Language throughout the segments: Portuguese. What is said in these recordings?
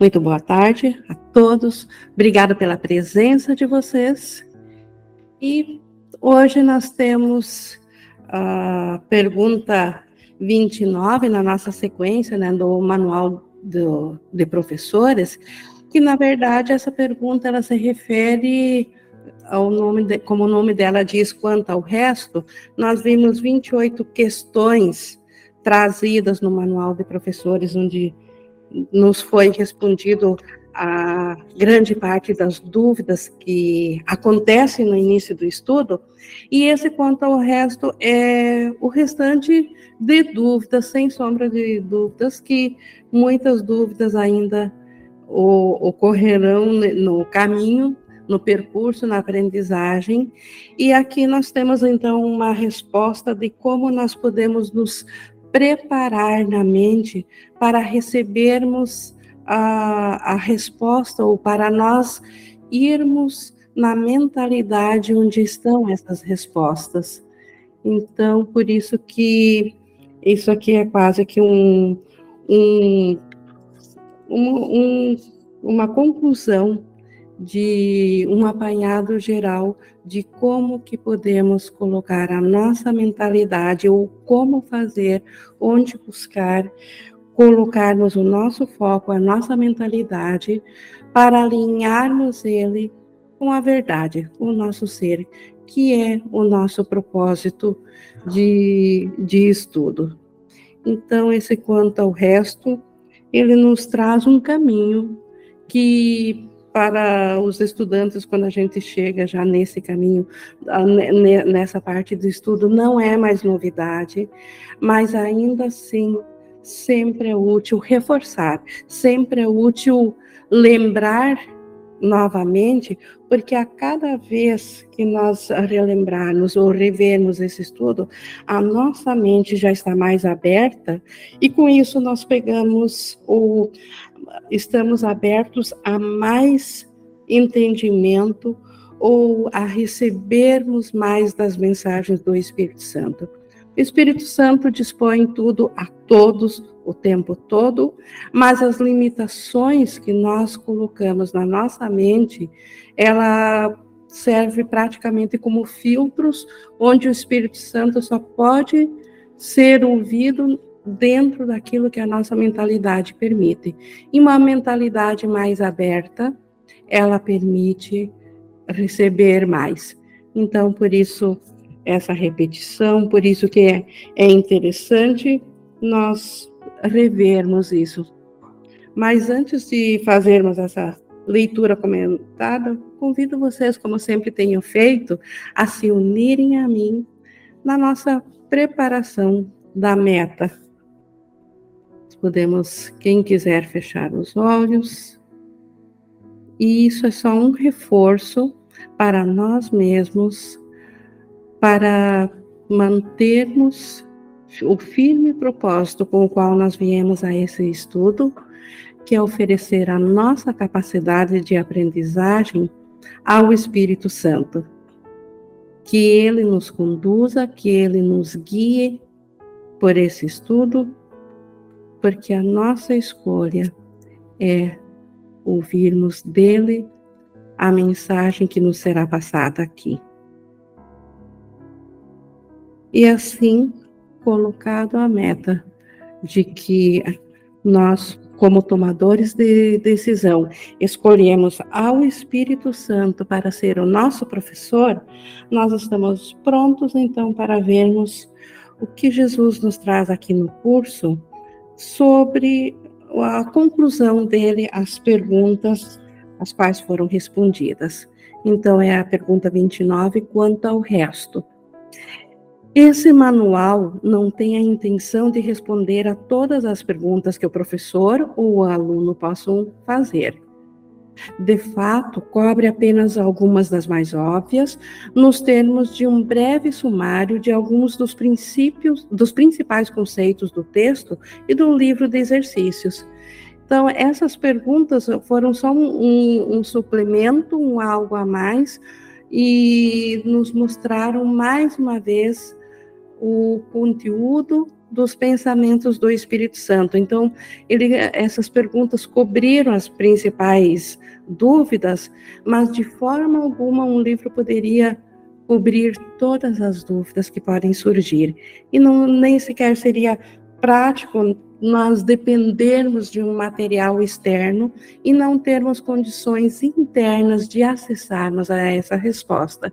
Muito boa tarde a todos. Obrigada pela presença de vocês. E hoje nós temos a pergunta 29 na nossa sequência, né, do manual do, de professores, que na verdade essa pergunta ela se refere ao nome, de, como o nome dela diz, quanto ao resto, nós vimos 28 questões trazidas no manual de professores, onde nos foi respondido a grande parte das dúvidas que acontecem no início do estudo, e esse quanto ao resto é o restante de dúvidas, sem sombra de dúvidas, que muitas dúvidas ainda ocorrerão no caminho, no percurso, na aprendizagem, e aqui nós temos então uma resposta de como nós podemos nos preparar na mente para recebermos a, a resposta ou para nós irmos na mentalidade onde estão essas respostas. Então, por isso que isso aqui é quase que um, um, um, uma conclusão de um apanhado geral de como que podemos colocar a nossa mentalidade ou como fazer, onde buscar, colocarmos o nosso foco, a nossa mentalidade para alinharmos ele com a verdade, o nosso ser, que é o nosso propósito de, de estudo. Então, esse quanto ao resto, ele nos traz um caminho que para os estudantes, quando a gente chega já nesse caminho, nessa parte do estudo, não é mais novidade, mas ainda assim, sempre é útil reforçar, sempre é útil lembrar novamente, porque a cada vez que nós relembrarmos ou revermos esse estudo, a nossa mente já está mais aberta e com isso nós pegamos o estamos abertos a mais entendimento ou a recebermos mais das mensagens do Espírito Santo. O Espírito Santo dispõe tudo a todos o tempo todo, mas as limitações que nós colocamos na nossa mente, ela serve praticamente como filtros onde o Espírito Santo só pode ser ouvido dentro daquilo que a nossa mentalidade permite. E uma mentalidade mais aberta, ela permite receber mais. Então, por isso, essa repetição, por isso que é, é interessante nós revermos isso. Mas antes de fazermos essa leitura comentada, convido vocês, como sempre tenho feito, a se unirem a mim na nossa preparação da meta podemos, quem quiser, fechar os olhos. E isso é só um reforço para nós mesmos, para mantermos o firme propósito com o qual nós viemos a esse estudo, que é oferecer a nossa capacidade de aprendizagem ao Espírito Santo. Que ele nos conduza, que ele nos guie por esse estudo porque a nossa escolha é ouvirmos dele a mensagem que nos será passada aqui. E assim, colocado a meta de que nós, como tomadores de decisão, escolhemos ao Espírito Santo para ser o nosso professor, nós estamos prontos então para vermos o que Jesus nos traz aqui no curso sobre a conclusão dele às perguntas as quais foram respondidas. Então, é a pergunta 29 quanto ao resto. Esse manual não tem a intenção de responder a todas as perguntas que o professor ou o aluno possam fazer. De fato, cobre apenas algumas das mais óbvias, nos termos de um breve sumário de alguns dos princípios, dos principais conceitos do texto e do livro de exercícios. Então, essas perguntas foram só um, um suplemento, um algo a mais, e nos mostraram mais uma vez o conteúdo dos pensamentos do Espírito Santo. Então, ele, essas perguntas cobriram as principais dúvidas, mas de forma alguma um livro poderia cobrir todas as dúvidas que podem surgir. E não, nem sequer seria prático nós dependermos de um material externo e não termos condições internas de acessarmos a essa resposta.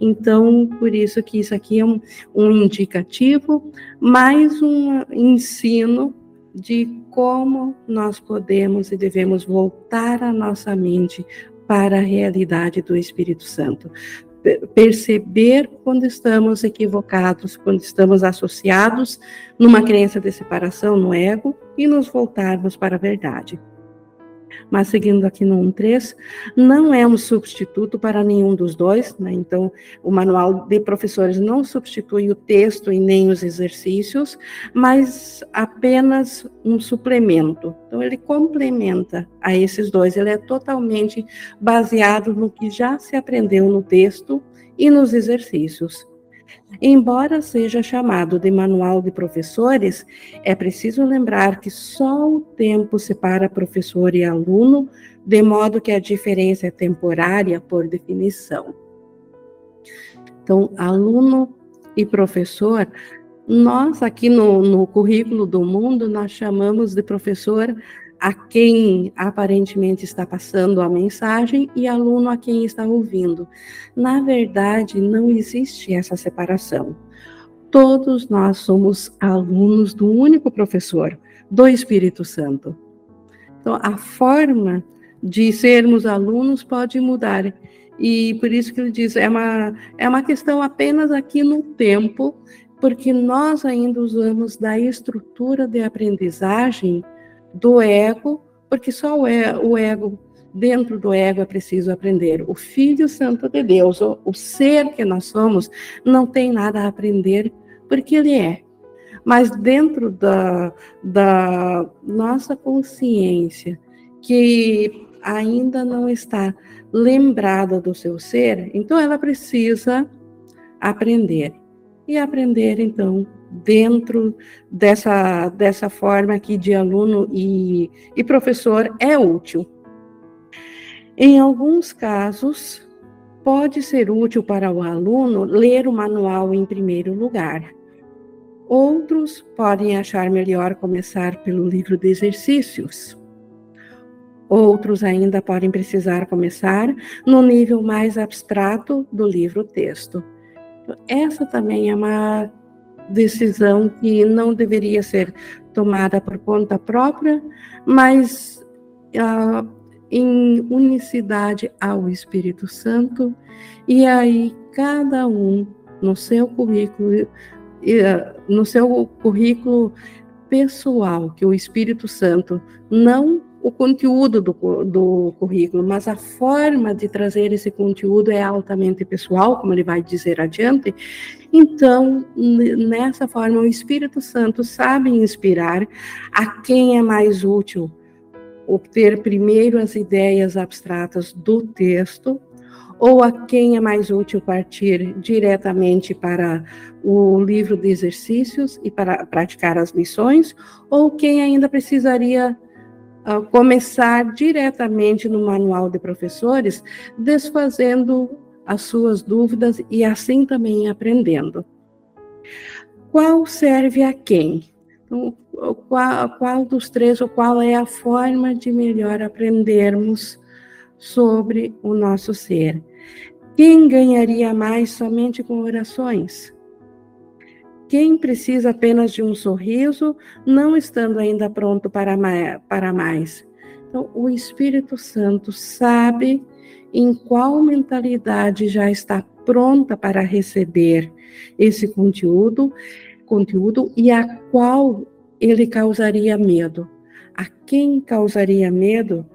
Então, por isso que isso aqui é um, um indicativo, mais um ensino de como nós podemos e devemos voltar a nossa mente para a realidade do Espírito Santo perceber quando estamos equivocados, quando estamos associados numa crença de separação no ego e nos voltarmos para a verdade. Mas seguindo aqui no 1.3, não é um substituto para nenhum dos dois, né? então o manual de professores não substitui o texto e nem os exercícios, mas apenas um suplemento. Então ele complementa a esses dois, ele é totalmente baseado no que já se aprendeu no texto e nos exercícios. Embora seja chamado de manual de professores, é preciso lembrar que só o tempo separa professor e aluno, de modo que a diferença é temporária por definição. Então, aluno e professor, nós aqui no, no currículo do mundo, nós chamamos de professor a quem aparentemente está passando a mensagem e aluno a quem está ouvindo. Na verdade, não existe essa separação. Todos nós somos alunos do único professor, do Espírito Santo. Então, a forma de sermos alunos pode mudar. E por isso que ele diz, é uma, é uma questão apenas aqui no tempo, porque nós ainda usamos da estrutura de aprendizagem do ego, porque só o ego, dentro do ego é preciso aprender. O Filho Santo de Deus, o, o ser que nós somos, não tem nada a aprender, porque ele é. Mas dentro da, da nossa consciência, que ainda não está lembrada do seu ser, então ela precisa aprender. E aprender, então, dentro dessa, dessa forma aqui de aluno e, e professor é útil. Em alguns casos, pode ser útil para o aluno ler o manual em primeiro lugar. Outros podem achar melhor começar pelo livro de exercícios. Outros ainda podem precisar começar no nível mais abstrato do livro texto. Essa também é uma decisão que não deveria ser tomada por conta própria, mas uh, em unicidade ao Espírito Santo, e aí cada um no seu currículo, uh, no seu currículo pessoal, que o Espírito Santo não o conteúdo do, do currículo, mas a forma de trazer esse conteúdo é altamente pessoal, como ele vai dizer adiante. Então, nessa forma, o Espírito Santo sabe inspirar a quem é mais útil obter primeiro as ideias abstratas do texto, ou a quem é mais útil partir diretamente para o livro de exercícios e para praticar as lições, ou quem ainda precisaria começar diretamente no manual de professores, desfazendo as suas dúvidas e assim também aprendendo. Qual serve a quem? Então, qual, qual dos três ou qual é a forma de melhor aprendermos sobre o nosso ser? Quem ganharia mais somente com orações? Quem precisa apenas de um sorriso, não estando ainda pronto para, para mais? Então, o Espírito Santo sabe em qual mentalidade já está pronta para receber esse conteúdo, conteúdo e a qual ele causaria medo. A quem causaria medo?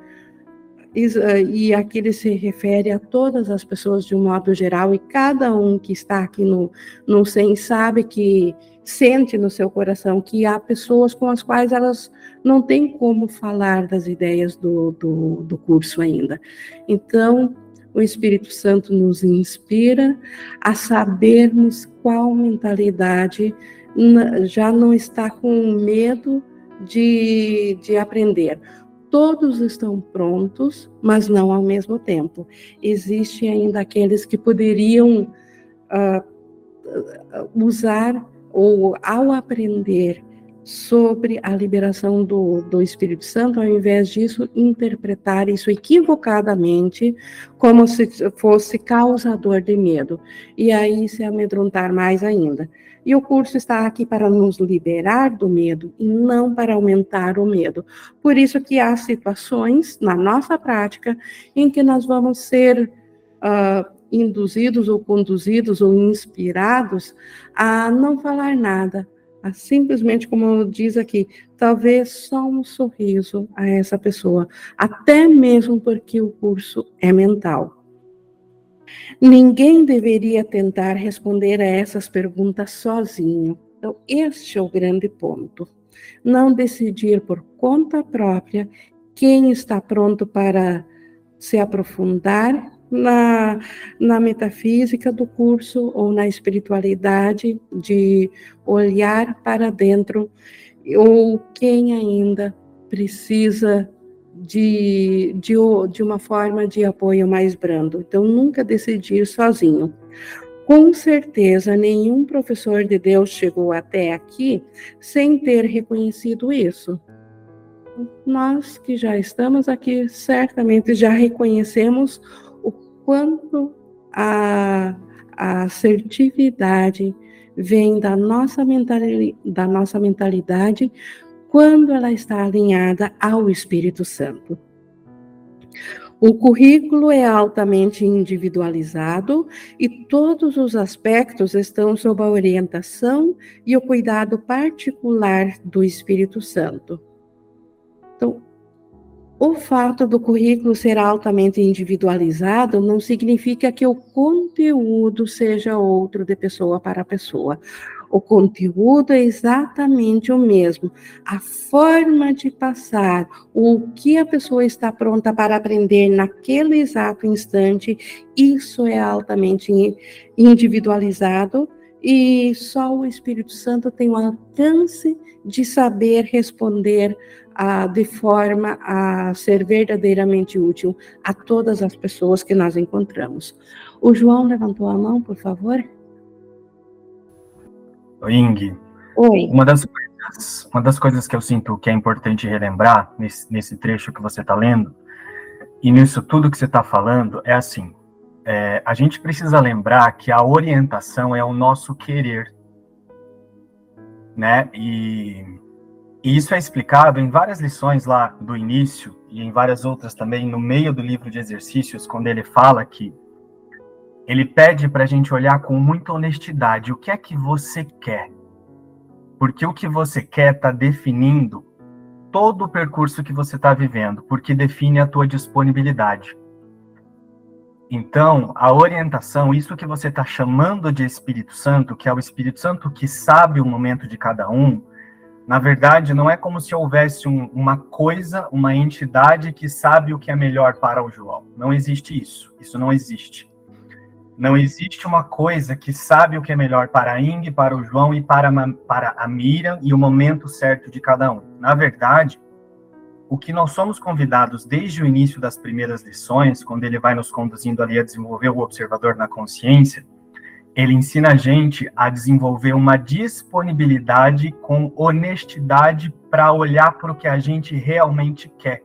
Eh, e aqui ele se refere a todas as pessoas de um modo geral, e cada um que está aqui no, no SEM sabe que sente no seu coração que há pessoas com as quais elas não têm como falar das ideias do, do, do curso ainda. Então, o Espírito Santo nos inspira a sabermos qual mentalidade já não está com medo de, de aprender. Todos estão prontos, mas não ao mesmo tempo. Existem ainda aqueles que poderiam uh, usar ou, ao aprender, sobre a liberação do, do Espírito Santo, ao invés disso, interpretar isso equivocadamente como se fosse causador de medo, e aí se amedrontar mais ainda. E o curso está aqui para nos liberar do medo e não para aumentar o medo. Por isso que há situações na nossa prática em que nós vamos ser uh, induzidos ou conduzidos ou inspirados a não falar nada, simplesmente, como diz aqui, talvez só um sorriso a essa pessoa, até mesmo porque o curso é mental. Ninguém deveria tentar responder a essas perguntas sozinho. Então, este é o grande ponto. Não decidir por conta própria quem está pronto para se aprofundar na, na metafísica do curso ou na espiritualidade, de olhar para dentro, ou quem ainda precisa de, de, de uma forma de apoio mais brando. Então, nunca decidir sozinho. Com certeza, nenhum professor de Deus chegou até aqui sem ter reconhecido isso. Nós que já estamos aqui, certamente já reconhecemos quanto a, a assertividade vem da nossa, da nossa mentalidade quando ela está alinhada ao Espírito Santo. O currículo é altamente individualizado e todos os aspectos estão sob a orientação e o cuidado particular do Espírito Santo. O fato do currículo ser altamente individualizado não significa que o conteúdo seja outro de pessoa para pessoa. O conteúdo é exatamente o mesmo. A forma de passar, o que a pessoa está pronta para aprender naquele exato instante, isso é altamente individualizado e só o Espírito Santo tem o alcance de saber responder a, de forma a ser verdadeiramente útil a todas as pessoas que nós encontramos. O João levantou a mão, por favor. Oi, Ing. Oi. Uma das, coisas, uma das coisas que eu sinto que é importante relembrar nesse, nesse trecho que você está lendo, e nisso tudo que você está falando, é assim: é, a gente precisa lembrar que a orientação é o nosso querer. Né? E e isso é explicado em várias lições lá do início e em várias outras também no meio do livro de exercícios, quando ele fala que ele pede para a gente olhar com muita honestidade o que é que você quer. Porque o que você quer está definindo todo o percurso que você está vivendo, porque define a tua disponibilidade. Então, a orientação, isso que você está chamando de Espírito Santo, que é o Espírito Santo que sabe o momento de cada um, na verdade, não é como se houvesse um, uma coisa, uma entidade que sabe o que é melhor para o João. Não existe isso. Isso não existe. Não existe uma coisa que sabe o que é melhor para a Ing, para o João e para, para a Mira e o momento certo de cada um. Na verdade, o que nós somos convidados desde o início das primeiras lições, quando ele vai nos conduzindo ali a desenvolver o observador na consciência, ele ensina a gente a desenvolver uma disponibilidade com honestidade para olhar para o que a gente realmente quer.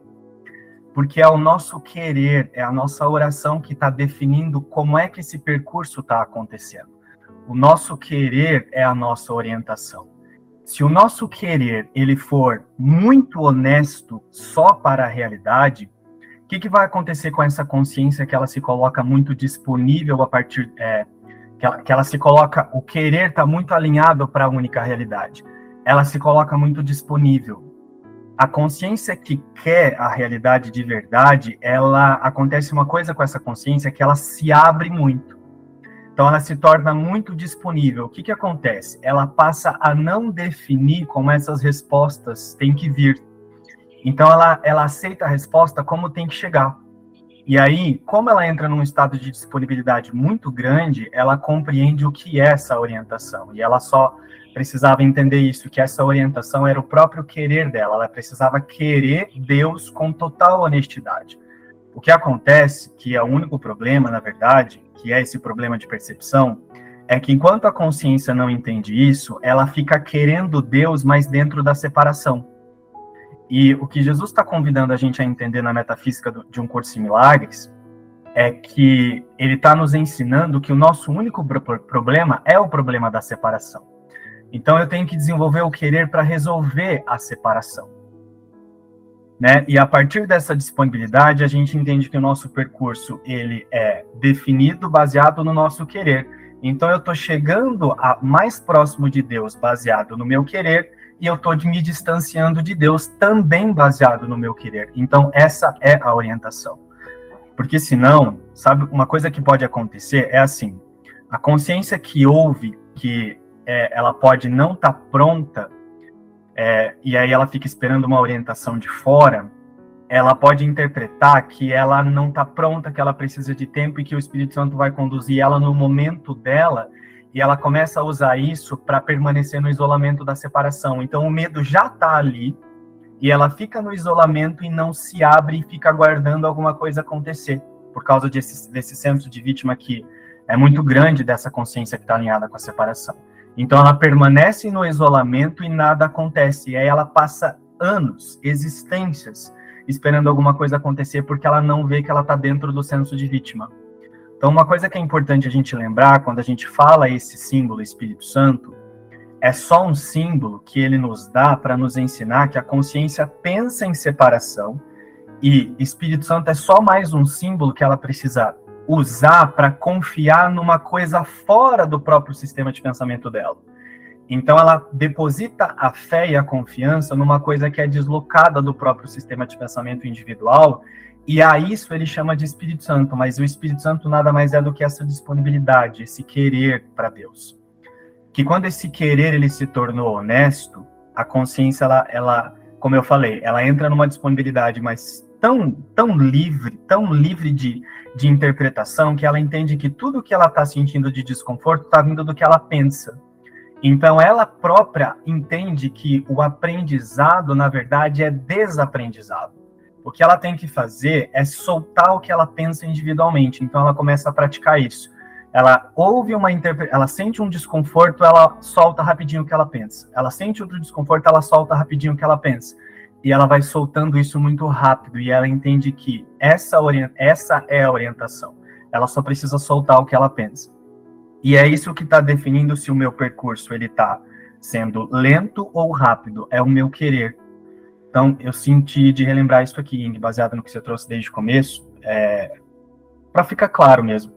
Porque é o nosso querer, é a nossa oração que está definindo como é que esse percurso está acontecendo. O nosso querer é a nossa orientação. Se o nosso querer ele for muito honesto só para a realidade, o que, que vai acontecer com essa consciência que ela se coloca muito disponível a partir é, que ela, que ela se coloca, o querer está muito alinhado para a única realidade. Ela se coloca muito disponível. A consciência que quer a realidade de verdade, ela acontece uma coisa com essa consciência que ela se abre muito. Então ela se torna muito disponível. O que, que acontece? Ela passa a não definir como essas respostas têm que vir. Então ela, ela aceita a resposta como tem que chegar. E aí, como ela entra num estado de disponibilidade muito grande, ela compreende o que é essa orientação. E ela só precisava entender isso, que essa orientação era o próprio querer dela. Ela precisava querer Deus com total honestidade. O que acontece, que é o único problema, na verdade, que é esse problema de percepção, é que enquanto a consciência não entende isso, ela fica querendo Deus, mas dentro da separação. E o que Jesus está convidando a gente a entender na metafísica do, de um curso em milagres é que ele está nos ensinando que o nosso único pro problema é o problema da separação. Então eu tenho que desenvolver o querer para resolver a separação. Né? E a partir dessa disponibilidade, a gente entende que o nosso percurso ele é definido baseado no nosso querer. Então eu estou chegando a mais próximo de Deus baseado no meu querer e eu estou me distanciando de Deus também baseado no meu querer. Então, essa é a orientação. Porque senão, sabe, uma coisa que pode acontecer é assim: a consciência que ouve que é, ela pode não estar tá pronta, é, e aí ela fica esperando uma orientação de fora, ela pode interpretar que ela não está pronta, que ela precisa de tempo e que o Espírito Santo vai conduzir ela no momento dela e ela começa a usar isso para permanecer no isolamento da separação. Então o medo já está ali e ela fica no isolamento e não se abre e fica aguardando alguma coisa acontecer por causa desse, desse senso de vítima que é muito grande dessa consciência que está alinhada com a separação. Então ela permanece no isolamento e nada acontece. E aí ela passa anos, existências, esperando alguma coisa acontecer porque ela não vê que ela está dentro do senso de vítima. Então, uma coisa que é importante a gente lembrar quando a gente fala esse símbolo Espírito Santo, é só um símbolo que ele nos dá para nos ensinar que a consciência pensa em separação e Espírito Santo é só mais um símbolo que ela precisa usar para confiar numa coisa fora do próprio sistema de pensamento dela. Então ela deposita a fé e a confiança numa coisa que é deslocada do próprio sistema de pensamento individual e a isso ele chama de Espírito Santo, mas o Espírito Santo nada mais é do que essa disponibilidade, esse querer para Deus. Que quando esse querer ele se tornou honesto, a consciência ela, ela, como eu falei, ela entra numa disponibilidade, mas tão tão livre, tão livre de, de interpretação que ela entende que tudo que ela está sentindo de desconforto está vindo do que ela pensa. Então ela própria entende que o aprendizado, na verdade, é desaprendizado. O que ela tem que fazer é soltar o que ela pensa individualmente. Então ela começa a praticar isso. Ela ouve uma interpretação, ela sente um desconforto, ela solta rapidinho o que ela pensa. Ela sente outro desconforto, ela solta rapidinho o que ela pensa. E ela vai soltando isso muito rápido e ela entende que essa, essa é a orientação. Ela só precisa soltar o que ela pensa. E é isso que está definindo se o meu percurso ele está sendo lento ou rápido. É o meu querer. Então, eu senti de relembrar isso aqui, Ing, baseado no que você trouxe desde o começo, é, para ficar claro mesmo.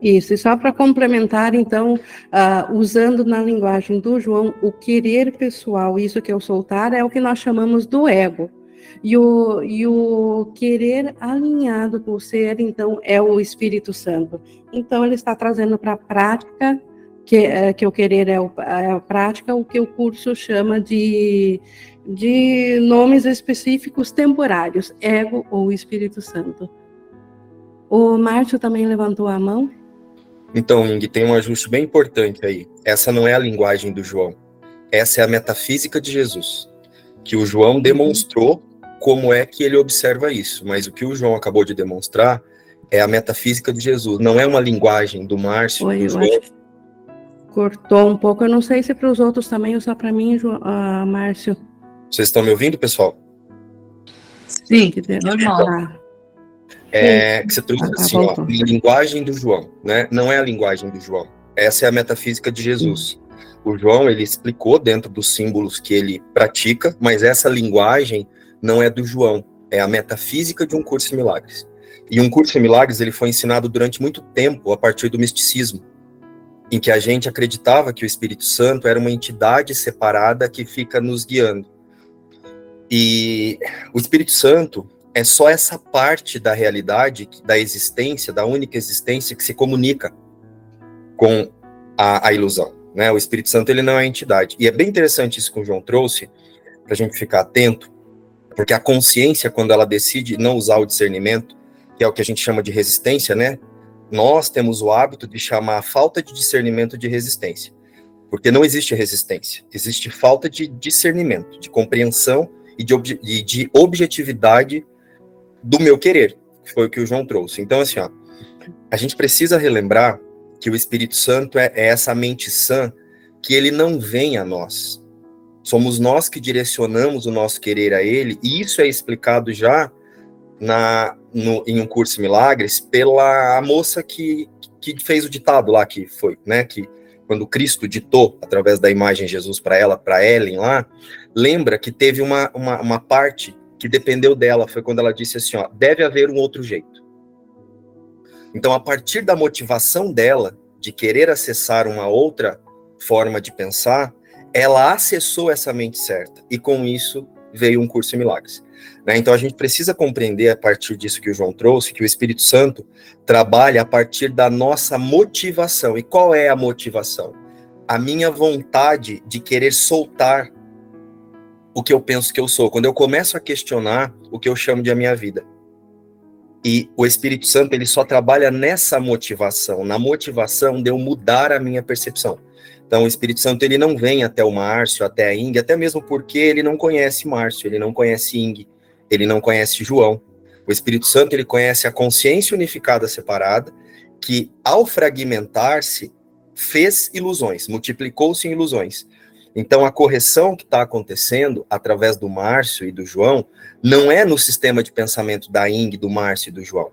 Isso, e só para complementar, então, uh, usando na linguagem do João, o querer pessoal, isso que eu soltar, é o que nós chamamos do ego. E o, e o querer alinhado com o ser, então, é o Espírito Santo. Então, ele está trazendo para a prática que, é, que o querer é, o, é a prática, o que o curso chama de, de nomes específicos temporários, ego ou Espírito Santo. O Márcio também levantou a mão. Então, Ing, tem um ajuste bem importante aí. Essa não é a linguagem do João. Essa é a metafísica de Jesus, que o João uhum. demonstrou como é que ele observa isso. Mas o que o João acabou de demonstrar é a metafísica de Jesus. Não é uma linguagem do Márcio, Oi, do João, Cortou um pouco. Eu não sei se para os outros também ou só para mim, uh, Márcio. Vocês estão me ouvindo, pessoal? Sim, normal. Tá. É, que você trouxe ah, assim, ó, a linguagem do João, né? Não é a linguagem do João. Essa é a metafísica de Jesus. O João, ele explicou dentro dos símbolos que ele pratica, mas essa linguagem não é do João, é a metafísica de um curso de milagres. E um curso de milagres, ele foi ensinado durante muito tempo a partir do misticismo em que a gente acreditava que o Espírito Santo era uma entidade separada que fica nos guiando. E o Espírito Santo é só essa parte da realidade, da existência, da única existência que se comunica com a, a ilusão. Né? O Espírito Santo ele não é entidade. E é bem interessante isso que o João trouxe, para a gente ficar atento, Porque a consciência, quando ela decide não usar o discernimento, que é o que a gente chama de resistência, né? Nós temos o hábito de chamar falta de discernimento de resistência. Porque não existe resistência, existe falta de discernimento, de compreensão e de, ob e de objetividade do meu querer, que foi o que o João trouxe. Então, assim, ó, a gente precisa relembrar que o Espírito Santo é, é essa mente sã que ele não vem a nós. Somos nós que direcionamos o nosso querer a ele, e isso é explicado já na, no, em um curso Milagres pela moça que, que fez o ditado lá, que foi, né, que quando Cristo ditou através da imagem Jesus para ela, para Ellen lá, lembra que teve uma, uma, uma parte que dependeu dela, foi quando ela disse assim, ó, deve haver um outro jeito. Então, a partir da motivação dela de querer acessar uma outra forma de pensar, ela acessou essa mente certa e com isso veio um curso em milagres. Né? Então a gente precisa compreender a partir disso que o João trouxe, que o Espírito Santo trabalha a partir da nossa motivação. E qual é a motivação? A minha vontade de querer soltar o que eu penso que eu sou. Quando eu começo a questionar o que eu chamo de a minha vida. E o Espírito Santo ele só trabalha nessa motivação, na motivação de eu mudar a minha percepção. Então, o Espírito Santo ele não vem até o Márcio, até a Ing, até mesmo porque ele não conhece Márcio, ele não conhece Ing, ele não conhece João. O Espírito Santo ele conhece a consciência unificada separada, que ao fragmentar-se fez ilusões, multiplicou-se em ilusões. Então, a correção que está acontecendo através do Márcio e do João não é no sistema de pensamento da Ing, do Márcio e do João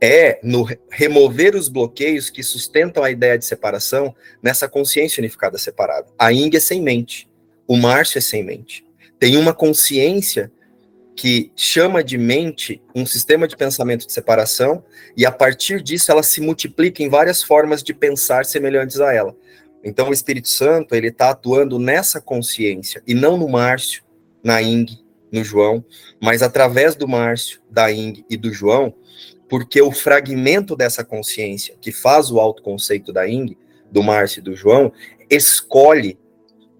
é no remover os bloqueios que sustentam a ideia de separação nessa consciência unificada separada. A Ing é sem mente, o Márcio é sem mente. Tem uma consciência que chama de mente um sistema de pensamento de separação e a partir disso ela se multiplica em várias formas de pensar semelhantes a ela. Então o Espírito Santo ele está atuando nessa consciência e não no Márcio, na Ing, no João, mas através do Márcio, da Ing e do João, porque o fragmento dessa consciência que faz o autoconceito da Ing, do Márcio e do João, escolhe,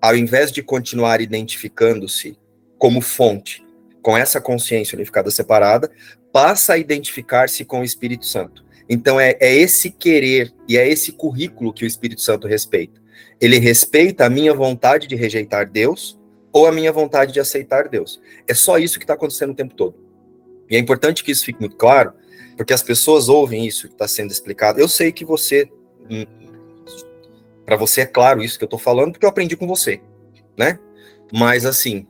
ao invés de continuar identificando-se como fonte com essa consciência unificada separada, passa a identificar-se com o Espírito Santo. Então é, é esse querer e é esse currículo que o Espírito Santo respeita. Ele respeita a minha vontade de rejeitar Deus ou a minha vontade de aceitar Deus. É só isso que está acontecendo o tempo todo. E é importante que isso fique muito claro, porque as pessoas ouvem isso que está sendo explicado. Eu sei que você, hum, para você é claro isso que eu estou falando, porque eu aprendi com você, né? Mas assim,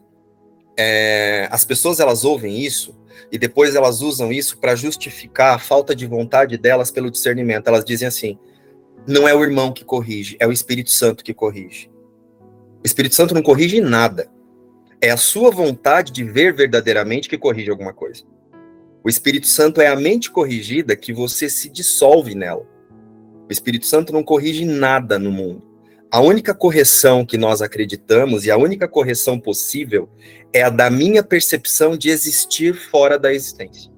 é, as pessoas elas ouvem isso e depois elas usam isso para justificar a falta de vontade delas pelo discernimento. Elas dizem assim: não é o irmão que corrige, é o Espírito Santo que corrige. O Espírito Santo não corrige nada. É a sua vontade de ver verdadeiramente que corrige alguma coisa. O Espírito Santo é a mente corrigida que você se dissolve nela. O Espírito Santo não corrige nada no mundo. A única correção que nós acreditamos e a única correção possível é a da minha percepção de existir fora da existência.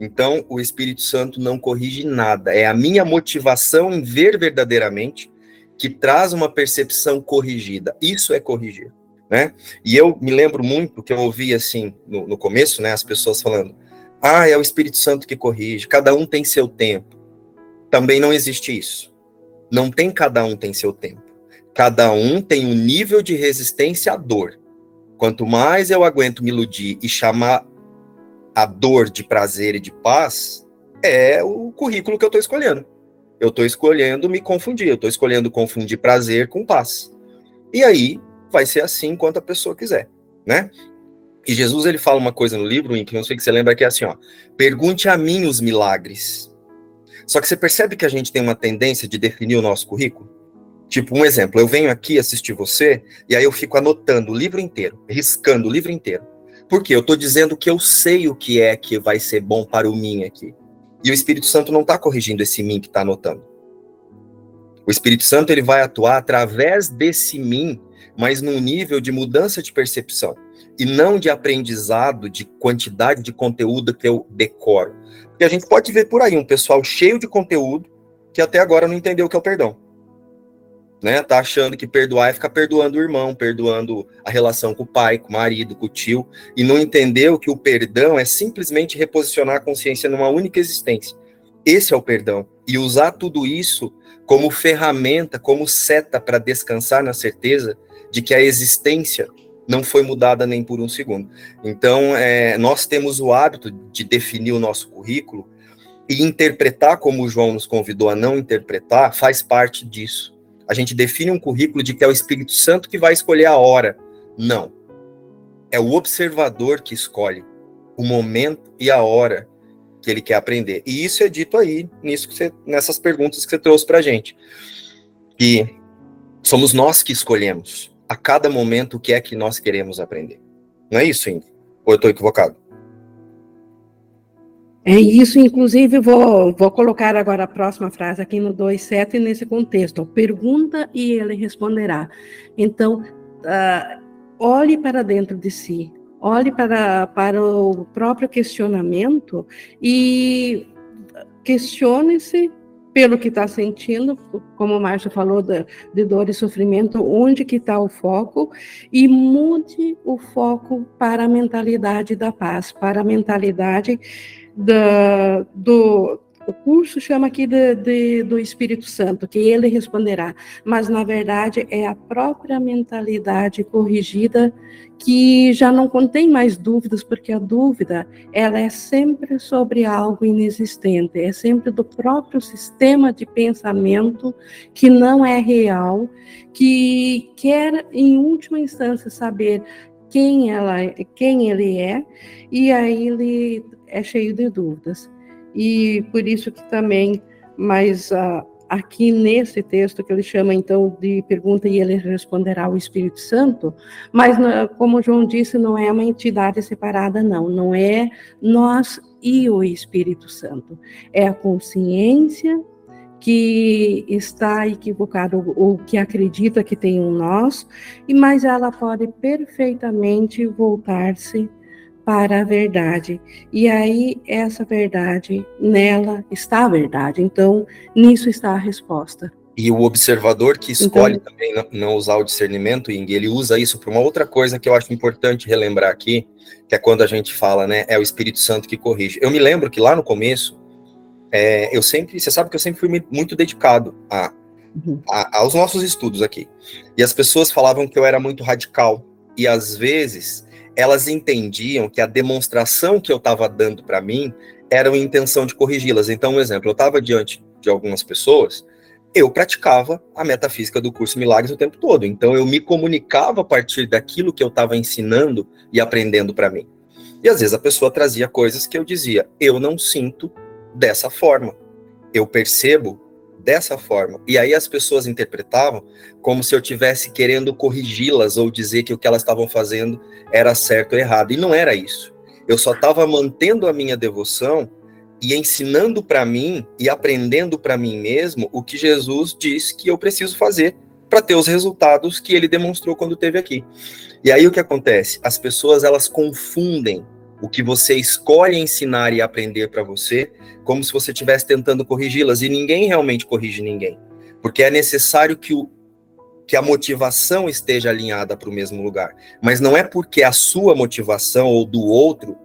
Então, o Espírito Santo não corrige nada, é a minha motivação em ver verdadeiramente que traz uma percepção corrigida. Isso é corrigir, né? E eu me lembro muito que eu ouvi assim no, no começo, né, as pessoas falando: ah, é o Espírito Santo que corrige, cada um tem seu tempo. Também não existe isso. Não tem cada um tem seu tempo. Cada um tem um nível de resistência à dor. Quanto mais eu aguento me iludir e chamar a dor de prazer e de paz, é o currículo que eu estou escolhendo. Eu estou escolhendo me confundir, eu estou escolhendo confundir prazer com paz. E aí vai ser assim quanto a pessoa quiser, né? E Jesus ele fala uma coisa no livro, em que não sei que você lembra que é assim, ó: "Pergunte a mim os milagres". Só que você percebe que a gente tem uma tendência de definir o nosso currículo? Tipo, um exemplo, eu venho aqui assistir você e aí eu fico anotando o livro inteiro, riscando o livro inteiro. Por quê? Eu estou dizendo que eu sei o que é que vai ser bom para o mim aqui. E o Espírito Santo não está corrigindo esse mim que está anotando. O Espírito Santo ele vai atuar através desse mim, mas num nível de mudança de percepção e não de aprendizado de quantidade de conteúdo que eu decoro. Porque a gente pode ver por aí um pessoal cheio de conteúdo que até agora não entendeu o que é o perdão. né? Tá achando que perdoar é ficar perdoando o irmão, perdoando a relação com o pai, com o marido, com o tio, e não entendeu que o perdão é simplesmente reposicionar a consciência numa única existência. Esse é o perdão. E usar tudo isso como ferramenta, como seta para descansar na certeza de que a existência não foi mudada nem por um segundo. Então, é, nós temos o hábito de definir o nosso currículo e interpretar como o João nos convidou a não interpretar faz parte disso. A gente define um currículo de que é o Espírito Santo que vai escolher a hora. Não. É o observador que escolhe o momento e a hora que ele quer aprender. E isso é dito aí, nisso que você, nessas perguntas que você trouxe para a gente. Que somos nós que escolhemos a cada momento o que é que nós queremos aprender. Não é isso, Indy? Ou eu estou equivocado? É isso, inclusive, vou, vou colocar agora a próxima frase aqui no 2.7 nesse contexto. Pergunta e ele responderá. Então, uh, olhe para dentro de si, olhe para, para o próprio questionamento e questione-se pelo que está sentindo, como o Márcio falou de, de dor e sofrimento, onde que está o foco? E mude o foco para a mentalidade da paz, para a mentalidade da, do, o curso chama aqui de, de, do Espírito Santo, que ele responderá, mas na verdade é a própria mentalidade corrigida que já não contém mais dúvidas, porque a dúvida ela é sempre sobre algo inexistente, é sempre do próprio sistema de pensamento que não é real, que quer em última instância saber quem ela, quem ele é, e aí ele é cheio de dúvidas. E por isso que também, mas uh, aqui nesse texto que ele chama então de pergunta e ele responderá o Espírito Santo, mas como João disse, não é uma entidade separada não, não é nós e o Espírito Santo. É a consciência que está equivocada ou que acredita que tem um nós, e mas ela pode perfeitamente voltar-se para a verdade. E aí, essa verdade, nela está a verdade. Então, nisso está a resposta. E o observador que escolhe então, também não, não, usar o discernimento, Ing, ele usa isso para uma outra coisa que eu acho importante relembrar aqui, que é quando a gente fala, né, é o Espírito Santo que corrige. Eu me lembro que lá no começo, é, eu sempre, você sabe que eu sempre fui muito dedicado a, uhum. a, aos nossos estudos aqui. E as pessoas falavam que eu era muito radical. E às vezes elas entendiam que a demonstração que eu estava dando para mim era uma intenção de corrigi-las. Então, um exemplo, eu estava diante de algumas pessoas, eu praticava a metafísica do curso Milagres o tempo todo. Então, eu me comunicava a partir daquilo que eu estava ensinando e aprendendo para mim. E às vezes a pessoa trazia coisas que eu dizia, eu não sinto dessa forma. Eu percebo dessa forma. E aí as pessoas interpretavam como se eu tivesse querendo corrigi-las ou dizer que o que elas estavam fazendo era certo ou errado. E não era isso. Eu só estava mantendo a minha devoção e ensinando para mim e aprendendo para mim mesmo o que Jesus disse que eu preciso fazer para ter os resultados que ele demonstrou quando teve aqui. E aí o que acontece? As pessoas elas confundem o que você escolhe ensinar e aprender para você, como se você estivesse tentando corrigi-las, e ninguém realmente corrige ninguém, porque é necessário que, o, que a motivação esteja alinhada para o mesmo lugar, mas não é porque a sua motivação ou do outro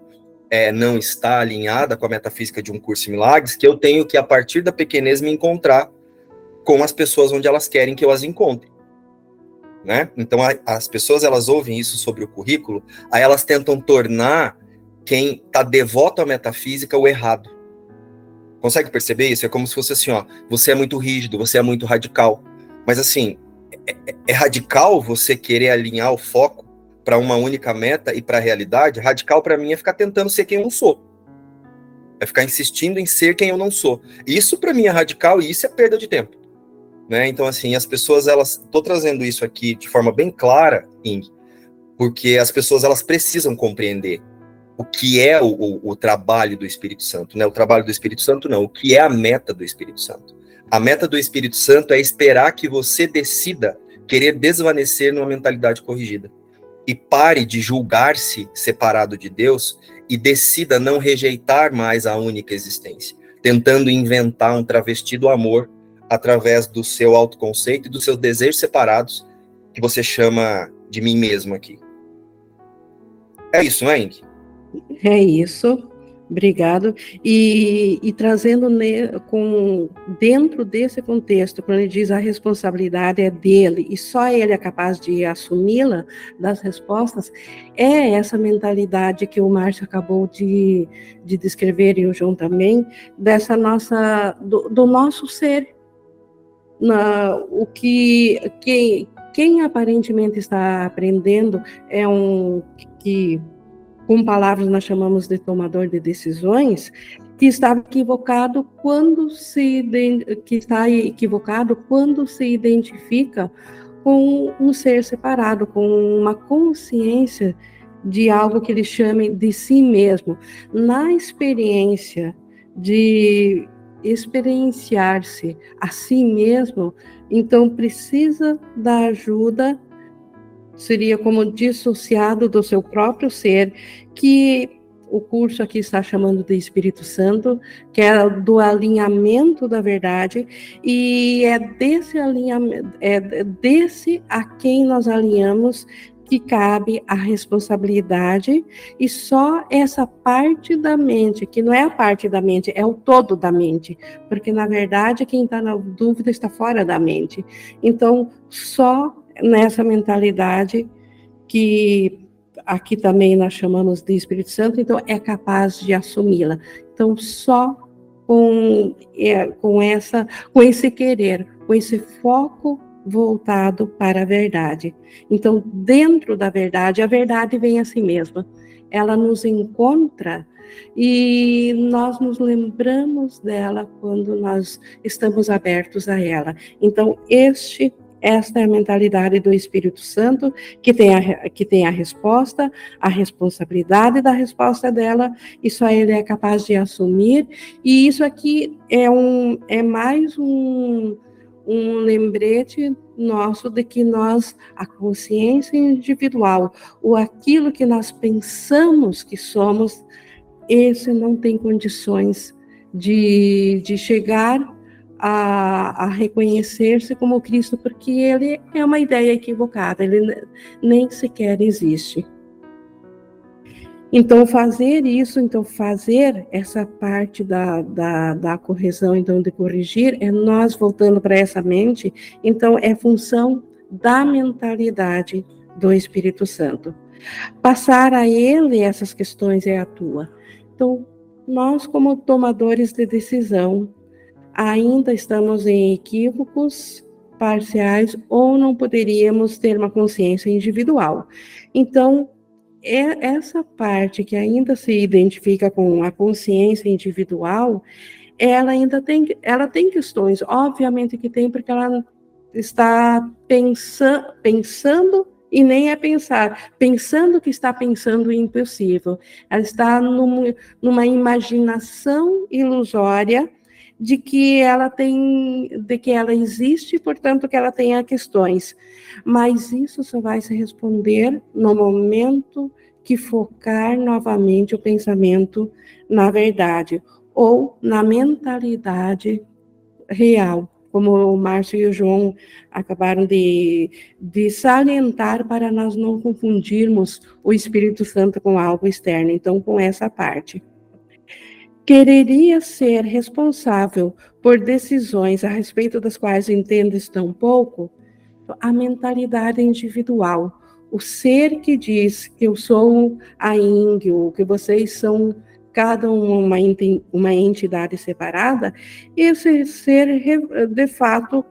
é, não está alinhada com a metafísica de um curso em milagres, que eu tenho que, a partir da pequenez, me encontrar com as pessoas onde elas querem que eu as encontre. Né? Então, a, as pessoas elas ouvem isso sobre o currículo, aí elas tentam tornar quem está devoto à metafísica o errado. Consegue perceber isso? É como se fosse assim, ó, você é muito rígido, você é muito radical. Mas assim, é, é, é radical você querer alinhar o foco para uma única meta e para a realidade? Radical para mim é ficar tentando ser quem eu não sou. É ficar insistindo em ser quem eu não sou. Isso para mim é radical e isso é perda de tempo. Né? Então assim, as pessoas elas tô trazendo isso aqui de forma bem clara, Ing, porque as pessoas elas precisam compreender o que é o, o, o, trabalho do Espírito Santo, né? O trabalho do Espírito Santo não, o que é a meta do Espírito Santo. A meta do Espírito Santo é esperar que você decida querer desvanecer numa mentalidade corrigida e pare de julgar-se separado de Deus e decida não rejeitar mais a única existência, tentando inventar um travesti do amor através do seu autoconceito e dos seus desejos separados, que você chama de mim mesmo aqui. É isso, não é, Ing? É isso. Obrigado. E, e trazendo ne, com, dentro desse contexto, quando ele diz a responsabilidade é dele e só ele é capaz de assumi-la das respostas, é essa mentalidade que o Márcio acabou de, de descrever e o João também, dessa nossa, do, do nosso ser. Na, o que quem, quem aparentemente está aprendendo é um que com palavras nós chamamos de tomador de decisões, que estava equivocado quando se que está equivocado quando se identifica com um ser separado, com uma consciência de algo que ele chame de si mesmo. Na experiência de experienciar-se a si mesmo, então precisa da ajuda seria como dissociado do seu próprio ser, que o curso aqui está chamando de Espírito Santo, que é do alinhamento da verdade, e é desse alinhamento, é desse a quem nós alinhamos que cabe a responsabilidade, e só essa parte da mente, que não é a parte da mente, é o todo da mente, porque na verdade quem está na dúvida está fora da mente. Então, só nessa mentalidade que aqui também nós chamamos de Espírito Santo, então é capaz de assumi-la. Então só com, é, com essa com esse querer, com esse foco voltado para a verdade. Então, dentro da verdade, a verdade vem a si mesma. Ela nos encontra e nós nos lembramos dela quando nós estamos abertos a ela. Então, este esta é a mentalidade do Espírito Santo, que tem a, que tem a resposta, a responsabilidade da resposta dela, e só ele é capaz de assumir. E isso aqui é, um, é mais um, um lembrete nosso de que nós, a consciência individual, ou aquilo que nós pensamos que somos, esse não tem condições de, de chegar a, a reconhecer-se como Cristo, porque ele é uma ideia equivocada, ele nem sequer existe. Então, fazer isso, então, fazer essa parte da, da, da correção, então, de corrigir, é nós voltando para essa mente, então, é função da mentalidade do Espírito Santo. Passar a ele essas questões é a tua. Então, nós, como tomadores de decisão, ainda estamos em equívocos parciais ou não poderíamos ter uma consciência individual. Então, é essa parte que ainda se identifica com a consciência individual, ela ainda tem, ela tem questões, obviamente que tem, porque ela está pensa, pensando e nem é pensar, pensando que está pensando o impossível. Ela está numa, numa imaginação ilusória de que ela tem, de que ela existe, portanto que ela tenha questões. Mas isso só vai se responder no momento que focar novamente o pensamento na verdade ou na mentalidade real, como o Márcio e o João acabaram de, de salientar para nós não confundirmos o Espírito Santo com algo externo. Então, com essa parte quereria ser responsável por decisões a respeito das quais entendes tão pouco, a mentalidade individual, o ser que diz que eu sou a Índio, que vocês são cada uma, uma entidade separada, esse ser, de fato,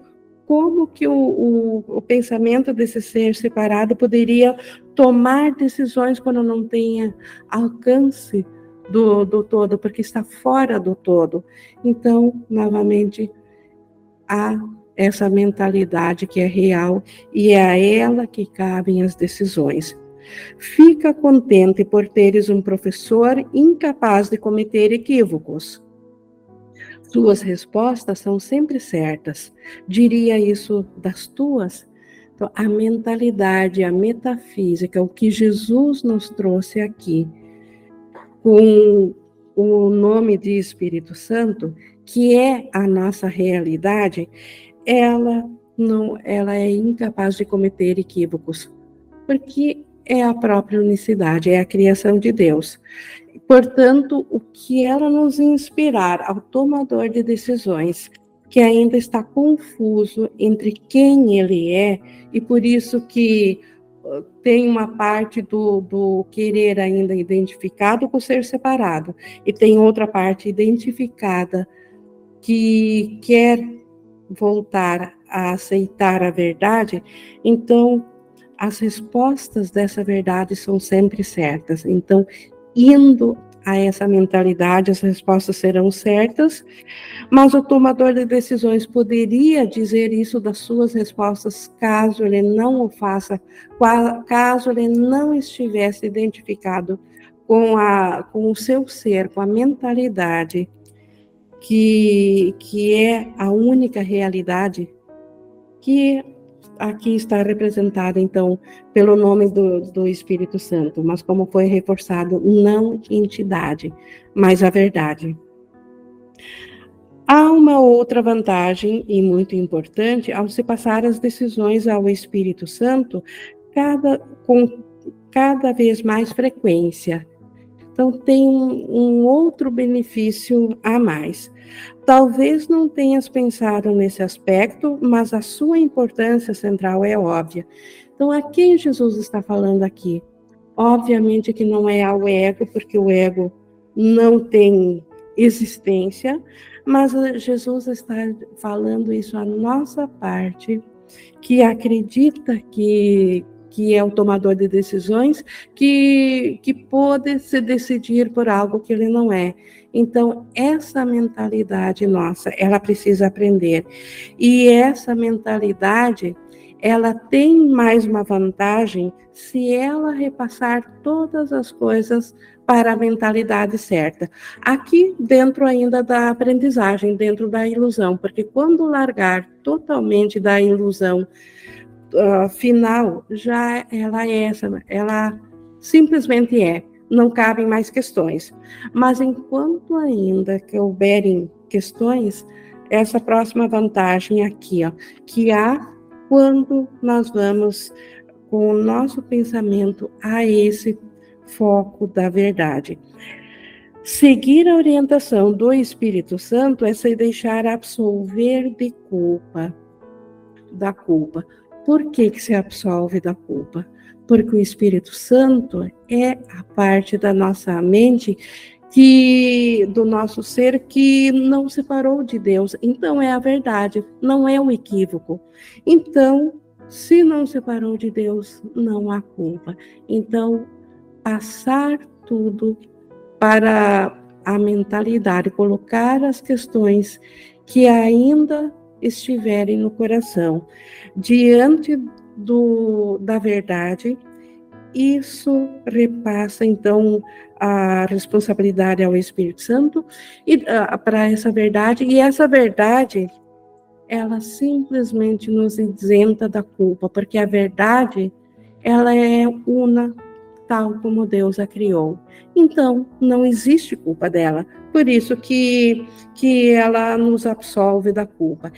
como que o, o, o, pensamento desse ser separado poderia tomar decisões quando não tenha alcance do, do todo, porque está fora do todo. Então, novamente, há essa mentalidade que é real e é a ela que cabem as decisões. Fica contente por teres um professor incapaz de cometer equívocos. Suas respostas são sempre certas. Diria isso das tuas? Então, a mentalidade, a metafísica, o que Jesus nos trouxe aqui, com o nome de Espírito Santo, que é a nossa realidade, ela não, ela é incapaz de cometer equívocos, porque é a própria unicidade, é a criação de Deus. Portanto, o que ela nos inspirar ao tomador de decisões, que ainda está confuso entre quem ele é, e por isso que tem uma parte do, do querer ainda identificado com o ser separado, e tem outra parte identificada que quer voltar a aceitar a verdade, então as respostas dessa verdade são sempre certas. Então, indo a essa mentalidade, as respostas serão certas, mas o tomador de decisões poderia dizer isso das suas respostas caso ele não o faça, caso ele não estivesse identificado com, a, com o seu ser, com a mentalidade, que, que é a única realidade que aqui está representada, então, pelo nome do, do Espírito Santo, mas como foi reforçado, não entidade, mas a verdade. Há uma outra vantagem, e muito importante, ao se passar as decisões ao Espírito Santo, cada, com cada vez mais frequência. Então, tem um, um outro benefício a mais. Talvez não tenhas pensado nesse aspecto, mas a sua importância central é óbvia. Então, a quem Jesus está falando aqui? Obviamente que não é ao ego, porque o ego não tem existência, mas Jesus está falando isso à nossa parte, que acredita que, que é o tomador de decisões, que, que pode se decidir por algo que ele não é. Então, essa mentalidade nossa, ela precisa aprender. E essa mentalidade, ela tem mais uma vantagem se ela repassar todas as coisas para a mentalidade certa. Aqui dentro ainda da aprendizagem, dentro da ilusão, porque quando largar totalmente da ilusão uh, final, já ela é essa, ela simplesmente é não cabem mais questões. Mas enquanto ainda que houverem questões, essa próxima vantagem aqui, ó, que há quando nós vamos com o nosso pensamento a esse foco da verdade. Seguir a orientação do Espírito Santo é se deixar absolver de culpa, da culpa. Por que, que se absolve da culpa? Porque o Espírito Santo é a parte da nossa mente que do nosso ser que não separou de Deus. Então é a verdade, não é um equívoco. Então, se não separou de Deus, não há culpa. Então, passar tudo para a mentalidade, colocar as questões que ainda estiverem no coração diante do, da verdade, isso repassa então a responsabilidade ao Espírito Santo e uh, para essa verdade e essa verdade ela simplesmente nos isenta da culpa, porque a verdade ela é una tal como Deus a criou. Então, não existe culpa dela. Por isso que que ela nos absolve da culpa.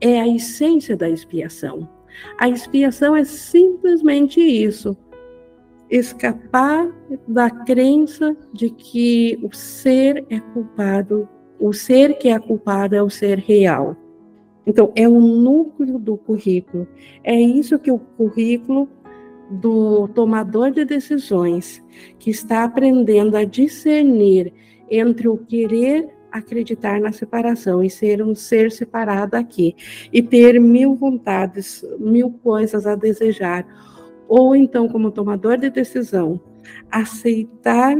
É a essência da expiação. A expiação é simplesmente isso: escapar da crença de que o ser é culpado, o ser que é culpado é o ser real. Então, é o núcleo do currículo. É isso que o currículo do tomador de decisões, que está aprendendo a discernir entre o querer acreditar na separação e ser um ser separado aqui e ter mil vontades, mil coisas a desejar, ou então, como tomador de decisão, aceitar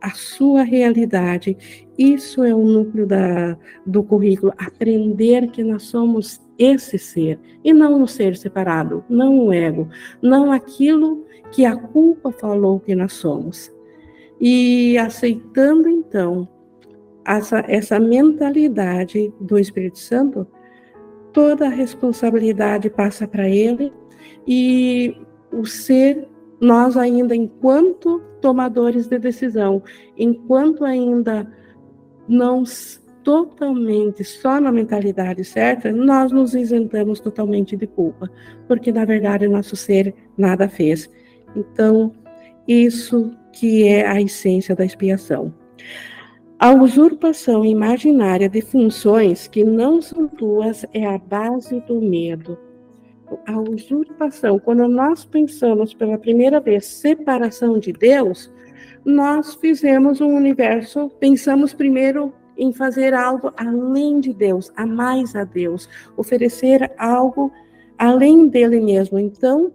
a sua realidade. Isso é o núcleo da, do currículo, aprender que nós somos esse ser e não um ser separado, não o ego, não aquilo que a culpa falou que nós somos. E aceitando então essa, essa mentalidade do Espírito Santo, toda a responsabilidade passa para ele e o ser, nós ainda enquanto tomadores de decisão. Enquanto ainda não totalmente só na mentalidade certa, nós nos isentamos totalmente de culpa, porque na verdade nosso ser nada fez. Então, isso que é a essência da expiação. A usurpação imaginária de funções que não são tuas é a base do medo. A usurpação, quando nós pensamos pela primeira vez separação de Deus, nós fizemos um universo, pensamos primeiro em fazer algo além de Deus, a mais a Deus, oferecer algo além dele mesmo. Então,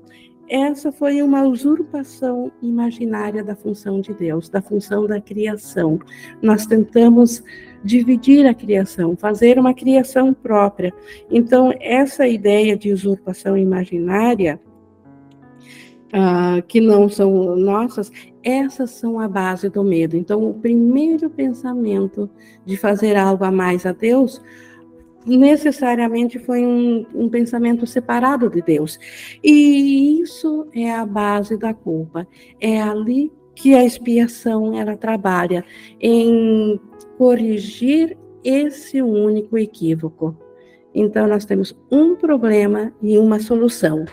essa foi uma usurpação imaginária da função de Deus, da função da criação. Nós tentamos dividir a criação, fazer uma criação própria. Então, essa ideia de usurpação imaginária, uh, que não são nossas, essas são a base do medo. Então, o primeiro pensamento de fazer algo a mais a Deus necessariamente foi um, um, pensamento separado de Deus. E isso é a base da culpa. É ali que a expiação ela trabalha em corrigir esse único equívoco. Então nós temos um problema e uma solução.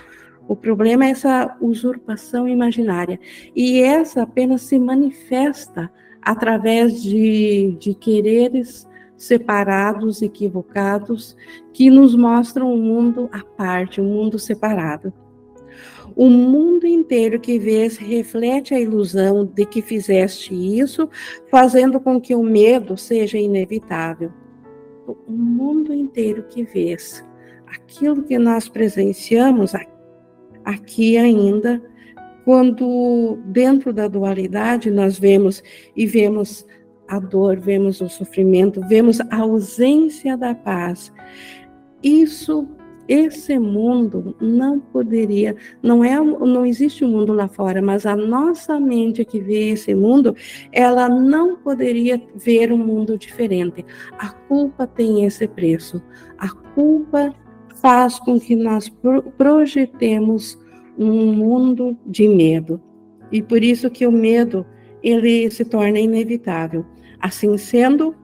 O problema é essa usurpação imaginária. E essa apenas se manifesta através de, de quereres separados, equivocados, que nos mostram um mundo à parte, um mundo separado. O mundo inteiro que vês reflete a ilusão de que fizeste isso, fazendo com que o medo seja inevitável. O mundo inteiro que vês, aquilo que nós presenciamos aqui ainda, quando dentro da dualidade nós vemos e vemos a dor, vemos o sofrimento, vemos a ausência da paz. Isso, esse mundo não poderia, não é, não existe um mundo lá fora, mas a nossa mente que vê esse mundo, ela não poderia ver um mundo diferente. A culpa tem esse preço. A culpa faz com que nós projetemos um mundo de medo. E por isso que o medo ele se torna inevitável. Assim sendo,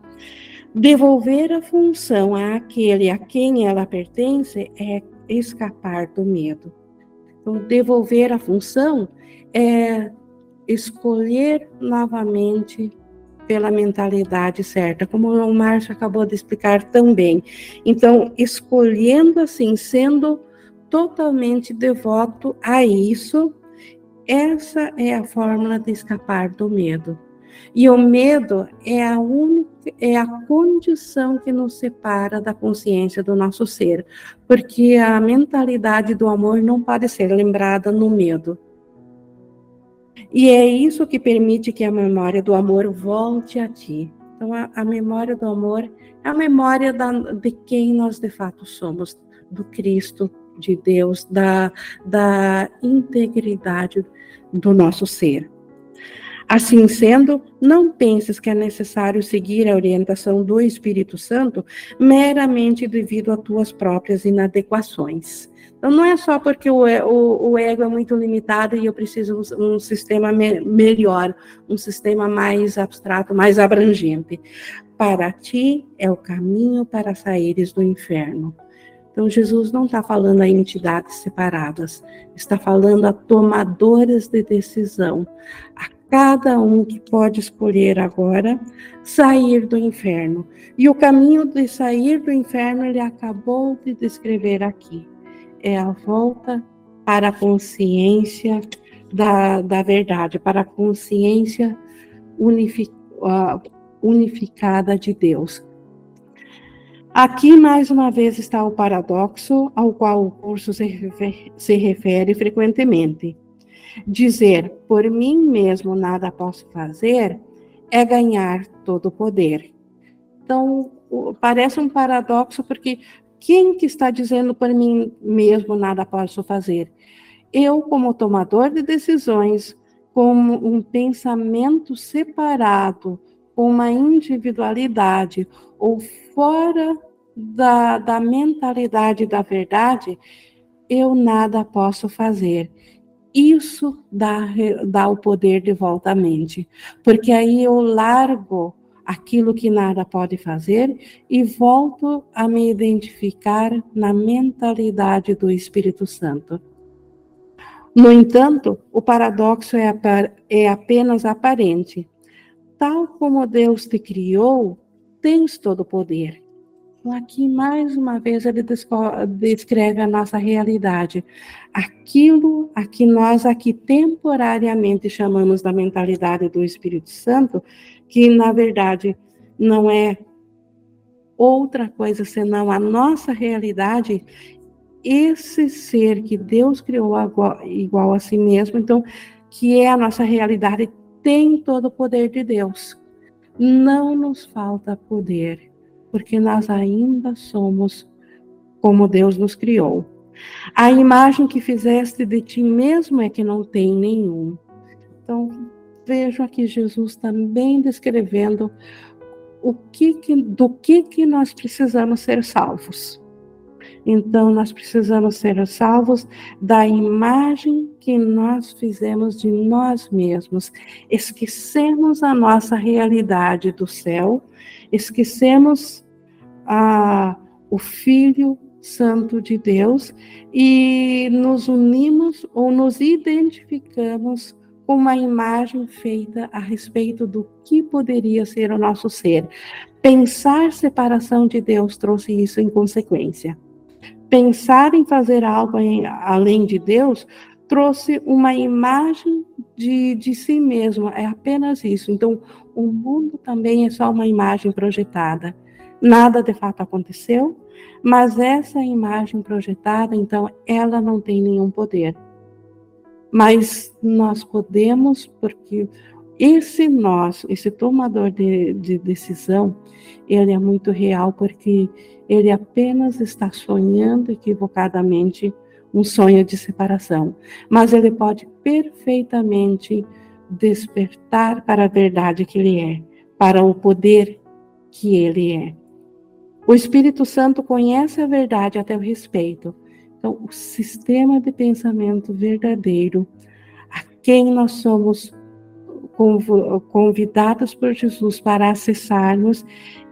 devolver a função àquele a quem ela pertence é escapar do medo. Então, devolver a função é escolher novamente pela mentalidade certa, como o Márcio acabou de explicar também. Então, escolhendo assim, sendo totalmente devoto a isso, essa é a fórmula de escapar do medo. E o medo é a única, é a condição que nos separa da consciência do nosso ser, porque a mentalidade do amor não pode ser lembrada no medo. E é isso que permite que a memória do amor volte a ti. Então, a, a memória do amor é a memória da, de quem nós de fato somos, do Cristo, de Deus, da, da integridade do nosso ser. Assim sendo, não penses que é necessário seguir a orientação do Espírito Santo meramente devido a tuas próprias inadequações. Então, não é só porque o, o, o ego é muito limitado e eu preciso um, um sistema me, melhor, um sistema mais abstrato, mais abrangente. Para ti é o caminho para saíres do inferno. Então, Jesus não está falando a entidades separadas, está falando a tomadoras de decisão, a cada um que pode escolher agora sair do inferno. E o caminho de sair do inferno ele acabou de descrever aqui. É a volta para a consciência da, da verdade, para a consciência unificada de Deus. Aqui, mais uma vez, está o paradoxo ao qual o curso se se refere frequentemente. Dizer, por mim mesmo nada posso fazer, é ganhar todo o poder. Então, parece um paradoxo, porque quem que está dizendo por mim mesmo nada posso fazer? Eu, como tomador de decisões, como um pensamento separado, uma individualidade ou fora da, da mentalidade da verdade, eu nada posso fazer. Isso dá, dá o poder de volta à mente, porque aí eu largo aquilo que nada pode fazer e volto a me identificar na mentalidade do Espírito Santo. No entanto, o paradoxo é, é apenas aparente. Tal como Deus te criou, tens todo o poder. Aqui, mais uma vez, ele descreve a nossa realidade. Aquilo a que nós aqui temporariamente chamamos da mentalidade do Espírito Santo, que na verdade não é outra coisa senão a nossa realidade, esse ser que Deus criou igual a si mesmo, então, que é a nossa realidade, tem todo o poder de Deus. Não nos falta poder porque nós ainda somos como Deus nos criou. A imagem que fizeste de ti mesmo é que não tem nenhum. Então, vejo aqui Jesus também descrevendo o que, que do que, que nós precisamos ser salvos. Então, nós precisamos ser salvos da imagem que nós fizemos de nós mesmos. Esquecemos a nossa realidade do céu, esquecemos a, o Filho Santo de Deus e nos unimos ou nos identificamos com uma imagem feita a respeito do que poderia ser o nosso ser. Pensar separação de Deus trouxe isso em consequência. Pensar em fazer algo em, além de Deus trouxe uma imagem de, de si mesmo, é apenas isso. Então, o mundo também é só uma imagem projetada. Nada de fato aconteceu, mas essa imagem projetada, então, ela não tem nenhum poder. Mas nós podemos, porque esse nós, esse tomador de, de decisão, ele é muito real, porque ele apenas está sonhando equivocadamente um sonho de separação. Mas ele pode perfeitamente despertar para a verdade que ele é, para o poder que ele é. O Espírito Santo conhece a verdade até o respeito. Então, o sistema de pensamento verdadeiro, a quem nós somos convidados por Jesus para acessarmos,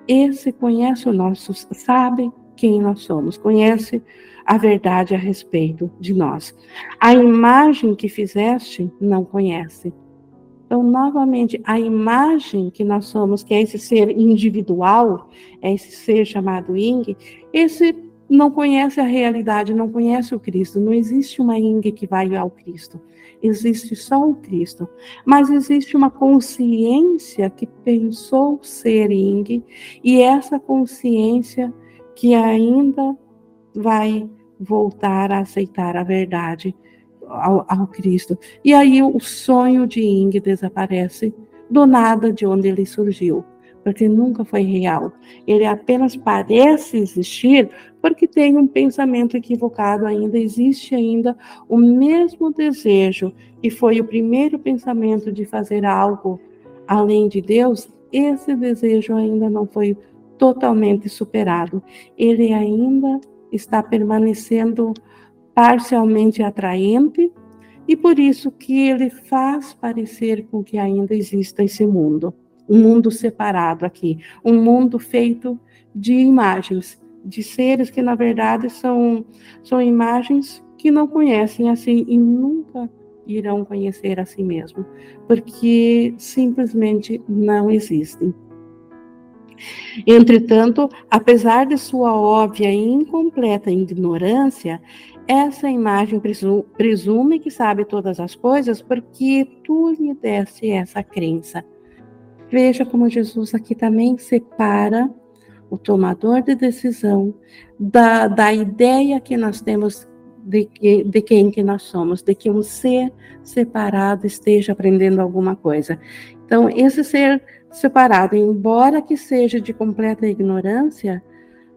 esse conhece o nosso, sabe quem nós somos, conhece a verdade a respeito de nós. A imagem que fizeste não conhece. Então, novamente, a imagem que nós somos, que é esse ser individual, é esse ser chamado Ying, esse não conhece a realidade, não conhece o Cristo. Não existe uma Ying que vai ao Cristo. Existe só o Cristo. Mas existe uma consciência que pensou ser Ying, e essa consciência que ainda vai voltar a aceitar a verdade ao, ao Cristo. E aí o sonho de Ing desaparece do nada de onde ele surgiu, porque nunca foi real. Ele apenas parece existir porque tem um pensamento equivocado ainda, existe ainda o mesmo desejo, e foi o primeiro pensamento de fazer algo além de Deus, esse desejo ainda não foi totalmente superado. Ele ainda está permanecendo parcialmente atraente e por isso que ele faz parecer com que ainda exista esse mundo, um mundo separado aqui, um mundo feito de imagens, de seres que na verdade são são imagens que não conhecem assim e nunca irão conhecer a si mesmo, porque simplesmente não existem. Entretanto, apesar de sua óbvia e incompleta ignorância, essa imagem presume que sabe todas as coisas porque tu lhe desse essa crença. Veja como Jesus aqui também separa o tomador de decisão da, da ideia que nós temos de, que, de quem que nós somos, de que um ser separado esteja aprendendo alguma coisa. Então, esse ser separado, embora que seja de completa ignorância,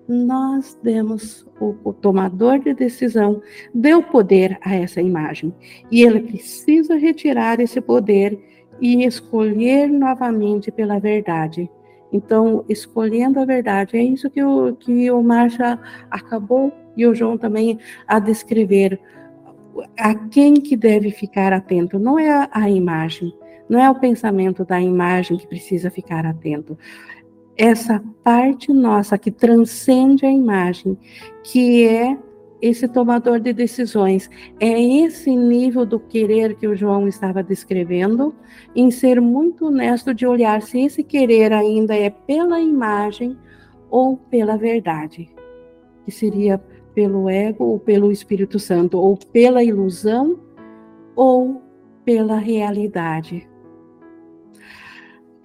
nós demos o, o, tomador de decisão deu poder a essa imagem e ele precisa retirar esse poder e escolher novamente pela verdade. Então, escolhendo a verdade, é isso que o, que o Marcha acabou e o João também a descrever. a quem que deve ficar atento? Não é a, a imagem, não é o pensamento da imagem que precisa ficar atento. Essa parte nossa que transcende a imagem, que é esse tomador de decisões. É esse nível do querer que o João estava descrevendo, em ser muito honesto de olhar se esse querer ainda é pela imagem ou pela verdade, que seria pelo ego ou pelo Espírito Santo, ou pela ilusão ou pela realidade.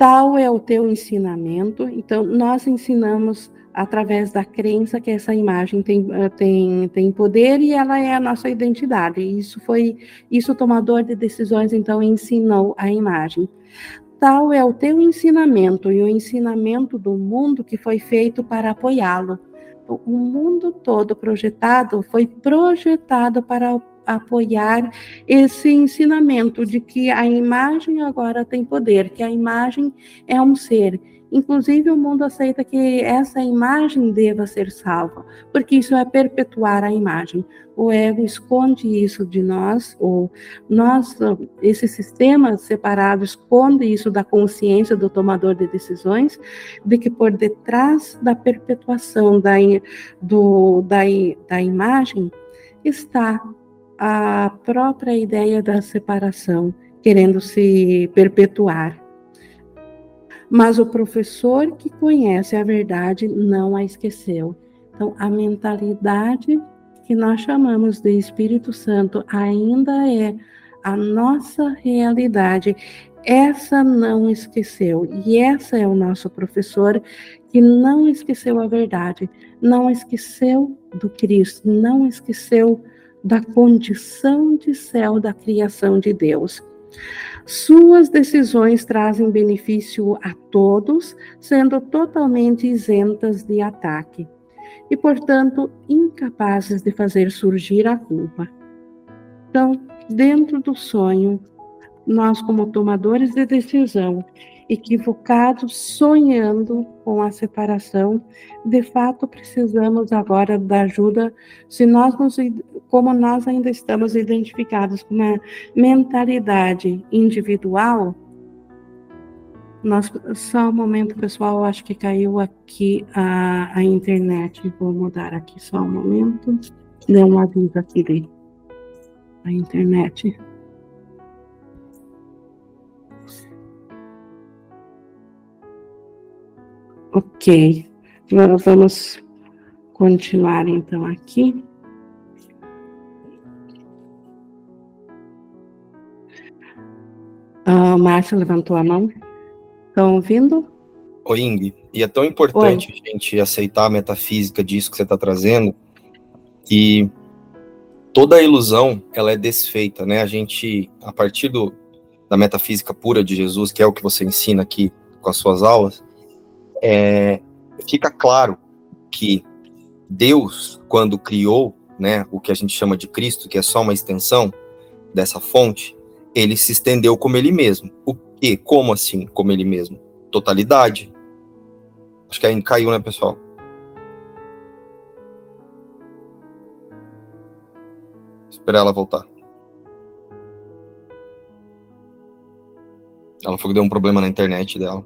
Tal é o teu ensinamento, então nós ensinamos através da crença que essa imagem tem, eh, tem, tem poder e ela é a nossa identidade. Isso foi, isso o tomador de decisões então ensinou a imagem. Tal é o teu ensinamento e o ensinamento do mundo que foi feito para apoiá-lo. O mundo todo projetado foi projetado para apoiar esse ensinamento de que a imagem agora tem poder, que a imagem é um ser Inclusive, o mundo aceita que essa imagem deva ser salva, porque isso é perpetuar a imagem. O ego esconde isso de nós, ou nós, esse sistema separado esconde isso da consciência do tomador de decisões, de que por detrás da perpetuação da, do, da, da imagem está a própria ideia da separação, querendo se perpetuar. Mas o professor que conhece a verdade não a esqueceu. Então, a mentalidade que nós chamamos de Espírito Santo ainda é a nossa realidade. Essa não esqueceu. E essa é o nosso professor que não esqueceu a verdade, não esqueceu do Cristo, não esqueceu da condição de céu da criação de Deus. Suas decisões trazem benefício a todos, sendo totalmente isentas de ataque e, portanto, incapazes de fazer surgir a culpa. Então, dentro do sonho, nós, como tomadores de decisão, equivocados, sonhando com a separação, de fato precisamos agora da ajuda, se nós como nós ainda estamos identificados com uma mentalidade individual, nós, só um momento, pessoal, acho que caiu aqui a, a internet. Vou mudar aqui só um momento. Deu um aviso aqui a internet. Ok, agora vamos continuar então aqui. Uh, Márcia levantou a mão. Estão ouvindo? Oi, Ing. E é tão importante Oi. a gente aceitar a metafísica disso que você está trazendo, que toda a ilusão ela é desfeita, né? A gente, a partir do, da metafísica pura de Jesus, que é o que você ensina aqui com as suas aulas, é, fica claro que Deus, quando criou né, o que a gente chama de Cristo, que é só uma extensão dessa fonte, ele se estendeu como ele mesmo. O que? Como assim, como ele mesmo? Totalidade. Acho que aí caiu, né, pessoal? Esperar ela voltar. Ela falou que deu um problema na internet dela.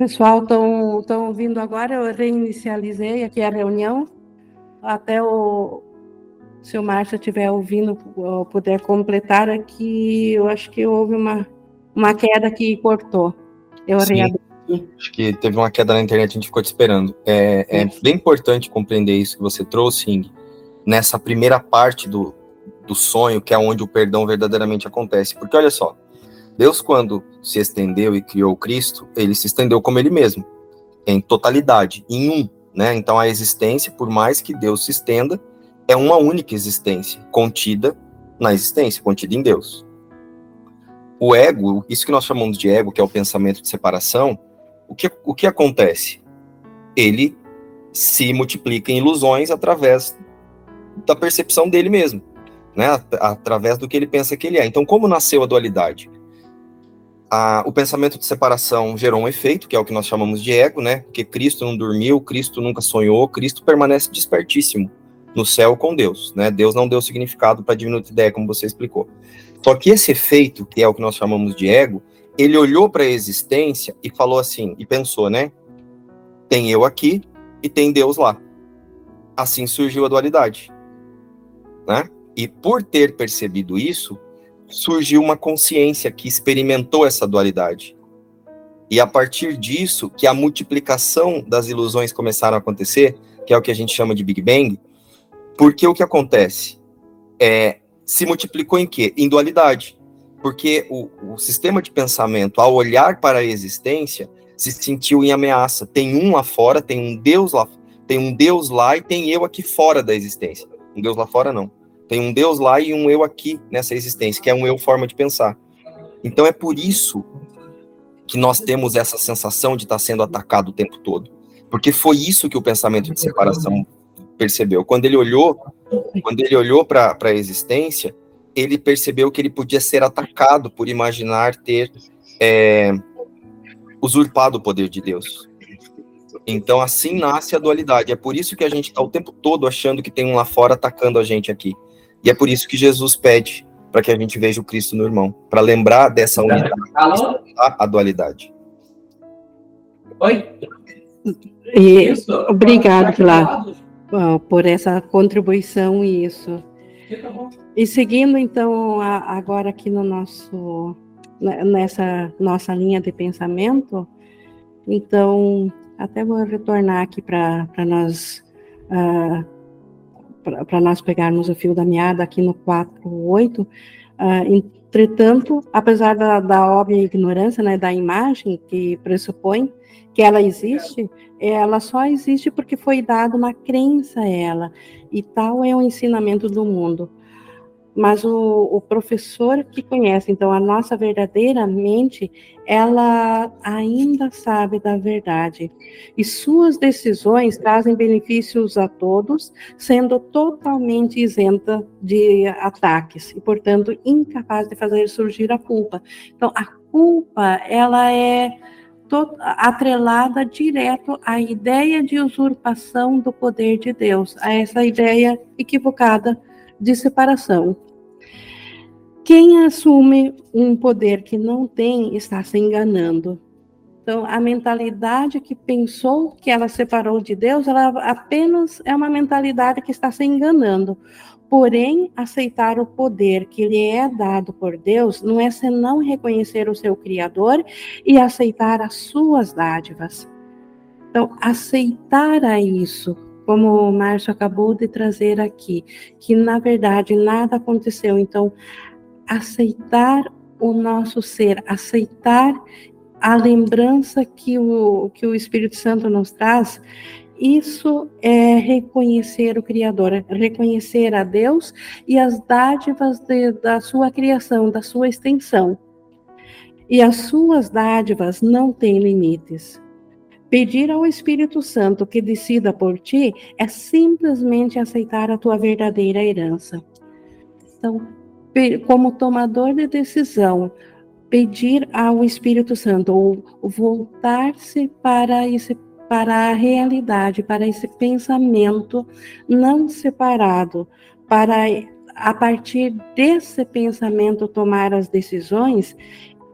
Pessoal, estão ouvindo agora? Eu reinicializei aqui a reunião. Até o, se o Márcio estiver ouvindo, puder completar aqui, eu acho que houve uma, uma queda que cortou. Eu Sim. reabri. Acho que teve uma queda na internet, a gente ficou te esperando. É, é bem importante compreender isso que você trouxe, Ing, nessa primeira parte do, do sonho, que é onde o perdão verdadeiramente acontece. Porque olha só, Deus, quando se estendeu e criou Cristo, ele se estendeu como ele mesmo, em totalidade, em um. Né? Então a existência, por mais que Deus se estenda, é uma única existência, contida na existência, contida em Deus. O ego, isso que nós chamamos de ego, que é o pensamento de separação, o que, o que acontece? Ele se multiplica em ilusões através da percepção dele mesmo, né? através do que ele pensa que ele é. Então, como nasceu a dualidade? A, o pensamento de separação gerou um efeito, que é o que nós chamamos de ego, né? Porque Cristo não dormiu, Cristo nunca sonhou, Cristo permanece despertíssimo no céu com Deus, né? Deus não deu significado para a diminuta ideia, como você explicou. Só que esse efeito, que é o que nós chamamos de ego, ele olhou para a existência e falou assim, e pensou, né? Tem eu aqui e tem Deus lá. Assim surgiu a dualidade, né? E por ter percebido isso, surgiu uma consciência que experimentou essa dualidade. E a partir disso, que a multiplicação das ilusões começaram a acontecer, que é o que a gente chama de Big Bang, porque o que acontece? É, se multiplicou em quê? Em dualidade. Porque o, o sistema de pensamento, ao olhar para a existência, se sentiu em ameaça. Tem um lá fora, tem um Deus lá, tem um Deus lá e tem eu aqui fora da existência. Um Deus lá fora não. Tem um Deus lá e um eu aqui nessa existência, que é um eu forma de pensar. Então é por isso que nós temos essa sensação de estar sendo atacado o tempo todo. Porque foi isso que o pensamento de separação percebeu. Quando ele olhou, quando ele olhou para a existência, ele percebeu que ele podia ser atacado por imaginar ter é, usurpado o poder de Deus. Então, assim nasce a dualidade. É por isso que a gente está o tempo todo achando que tem um lá fora atacando a gente aqui. E é por isso que Jesus pede para que a gente veja o Cristo no irmão, para lembrar dessa unidade, a dualidade. Oi? E, obrigado, Pilar por essa contribuição e isso. E seguindo então a, agora aqui no nosso né, nessa nossa linha de pensamento, então até vou retornar aqui para nós uh, para nós pegarmos o fio da meada aqui no 4.8, uh, ah, entretanto, apesar da, da óbvia ignorância né, da imagem que pressupõe que ela existe, ela só existe porque foi dada uma crença a ela, e tal é o ensinamento do mundo. Mas o, o, professor que conhece, então, a nossa verdadeira mente, ela ainda sabe da verdade. E suas decisões trazem benefícios a todos, sendo totalmente isenta de ataques e, portanto, incapaz de fazer surgir a culpa. Então, a culpa, ela é atrelada direto à ideia de usurpação do poder de Deus, a essa ideia equivocada de separação. Quem assume um poder que não tem está se enganando. Então, a mentalidade que pensou que ela separou de Deus, ela apenas é uma mentalidade que está se enganando. Porém, aceitar o poder que lhe é dado por Deus não é senão reconhecer o seu Criador e aceitar as suas dádivas. Então, aceitar a isso, como o Márcio acabou de trazer aqui, que na verdade nada aconteceu. Então, aceitar o nosso ser, aceitar a lembrança que o, que o Espírito Santo nos traz isso é reconhecer o Criador, é reconhecer a Deus e as dádivas de, da sua criação, da sua extensão. E as suas dádivas não têm limites. Pedir ao Espírito Santo que decida por ti é simplesmente aceitar a tua verdadeira herança. Então, como tomador de decisão, pedir ao Espírito Santo ou voltar-se para esse para a realidade, para esse pensamento não separado, para a partir desse pensamento tomar as decisões,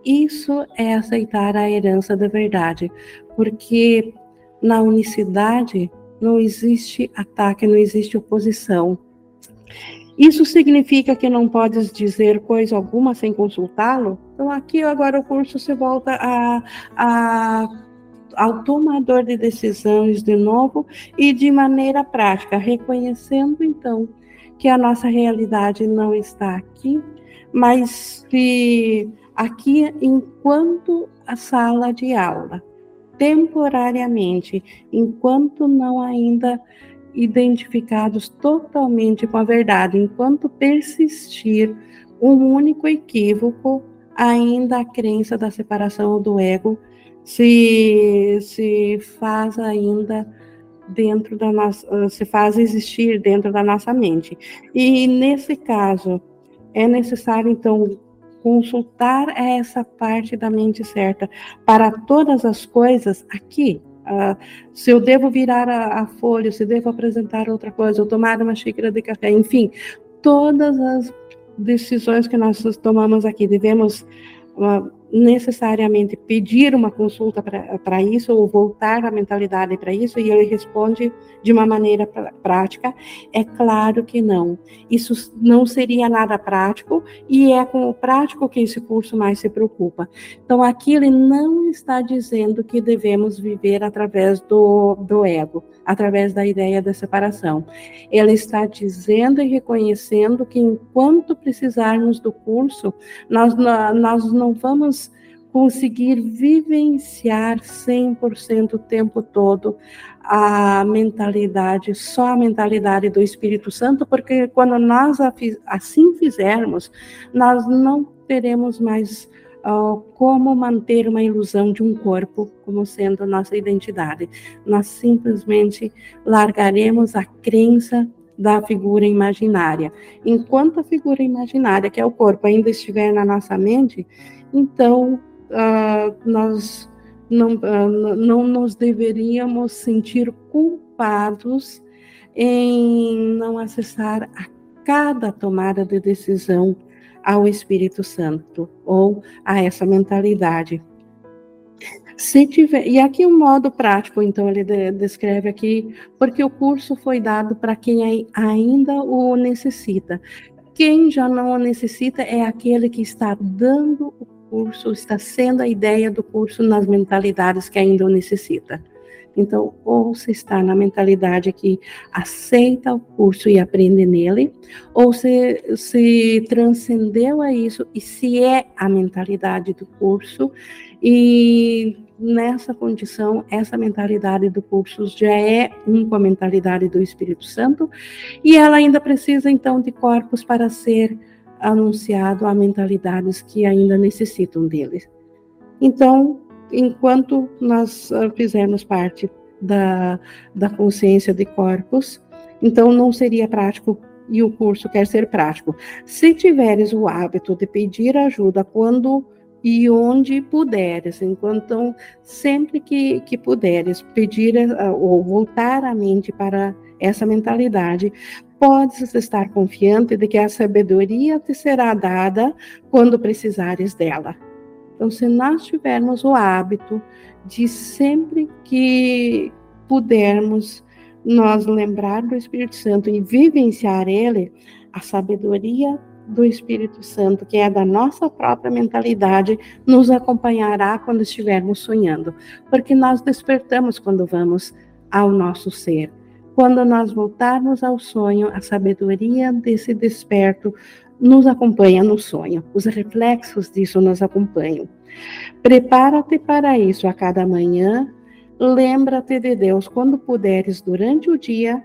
isso é aceitar a herança da verdade, porque na unicidade não existe ataque, não existe oposição. Isso significa que não podes dizer coisa alguma sem consultá-lo? Então, aqui agora o curso se volta a, a, ao tomador de decisões de novo e de maneira prática, reconhecendo então que a nossa realidade não está aqui, mas que aqui enquanto a sala de aula, temporariamente, enquanto não ainda identificados totalmente com a verdade, enquanto persistir um único equívoco, ainda a crença da separação do ego se, se faz ainda dentro da nossa, se faz existir dentro da nossa mente. E nesse caso, é necessário então consultar essa parte da mente certa para todas as coisas aqui. Uh, se eu devo virar a, a folha, se devo apresentar outra coisa, ou tomar uma xícara de café, enfim, todas as decisões que nós tomamos aqui devemos uh, necessariamente pedir uma consulta para isso ou voltar a mentalidade para isso e ele responde de uma maneira prática é claro que não. Isso não seria nada prático e é com o prático que esse curso mais se preocupa. Então aqui ele não está dizendo que devemos viver através do, do ego através da ideia da separação. Ele está dizendo e reconhecendo que enquanto precisarmos do curso nós nós não vamos conseguir vivenciar 100% o tempo todo a mentalidade, só a mentalidade do Espírito Santo, porque quando nós assim fizermos, nós não teremos mais uh, como manter uma ilusão de um corpo como sendo nossa identidade. Nós simplesmente largaremos a crença da figura imaginária. Enquanto a figura imaginária, que é o corpo, ainda estiver na nossa mente, então uh, nós não, uh, não nos deveríamos sentir culpados em não acessar a cada tomada de decisão ao Espírito Santo ou a essa mentalidade. Se tiver, e aqui um modo prático, então ele de, descreve aqui, porque o curso foi dado para quem ainda o necessita. Quem já não o necessita é aquele que está dando o curso, está sendo a ideia do curso nas mentalidades que ainda o necessita. Então, ou se está na mentalidade que aceita o curso e aprende nele, ou se, se transcendeu a isso e se é a mentalidade do curso, e nessa condição, essa mentalidade do curso já é uma com a mentalidade do Espírito Santo, e ela ainda precisa então de corpos para ser anunciado a mentalidades que ainda necessitam deles. Então, enquanto nós ah, fizermos parte da, da consciência de corpos, então não seria prático e o curso quer ser prático. Se tiveres o hábito de pedir ajuda quando e onde puderes, enquanto sempre que, que puderes pedir ah, ou voltar a mente para essa mentalidade, podes estar confiante de que a sabedoria te será dada quando precisares dela. Então, se nós tivermos o hábito de sempre que pudermos nós lembrar do Espírito Santo e vivenciar ele, a sabedoria do Espírito Santo, que é da nossa própria mentalidade, nos acompanhará quando estivermos sonhando, porque nós despertamos quando vamos ao nosso ser. Quando nós voltarmos ao sonho, a sabedoria desse desperto nos acompanha no sonho, os reflexos disso nos acompanham. Prepara-te para isso a cada manhã, lembra-te de Deus quando puderes durante o dia,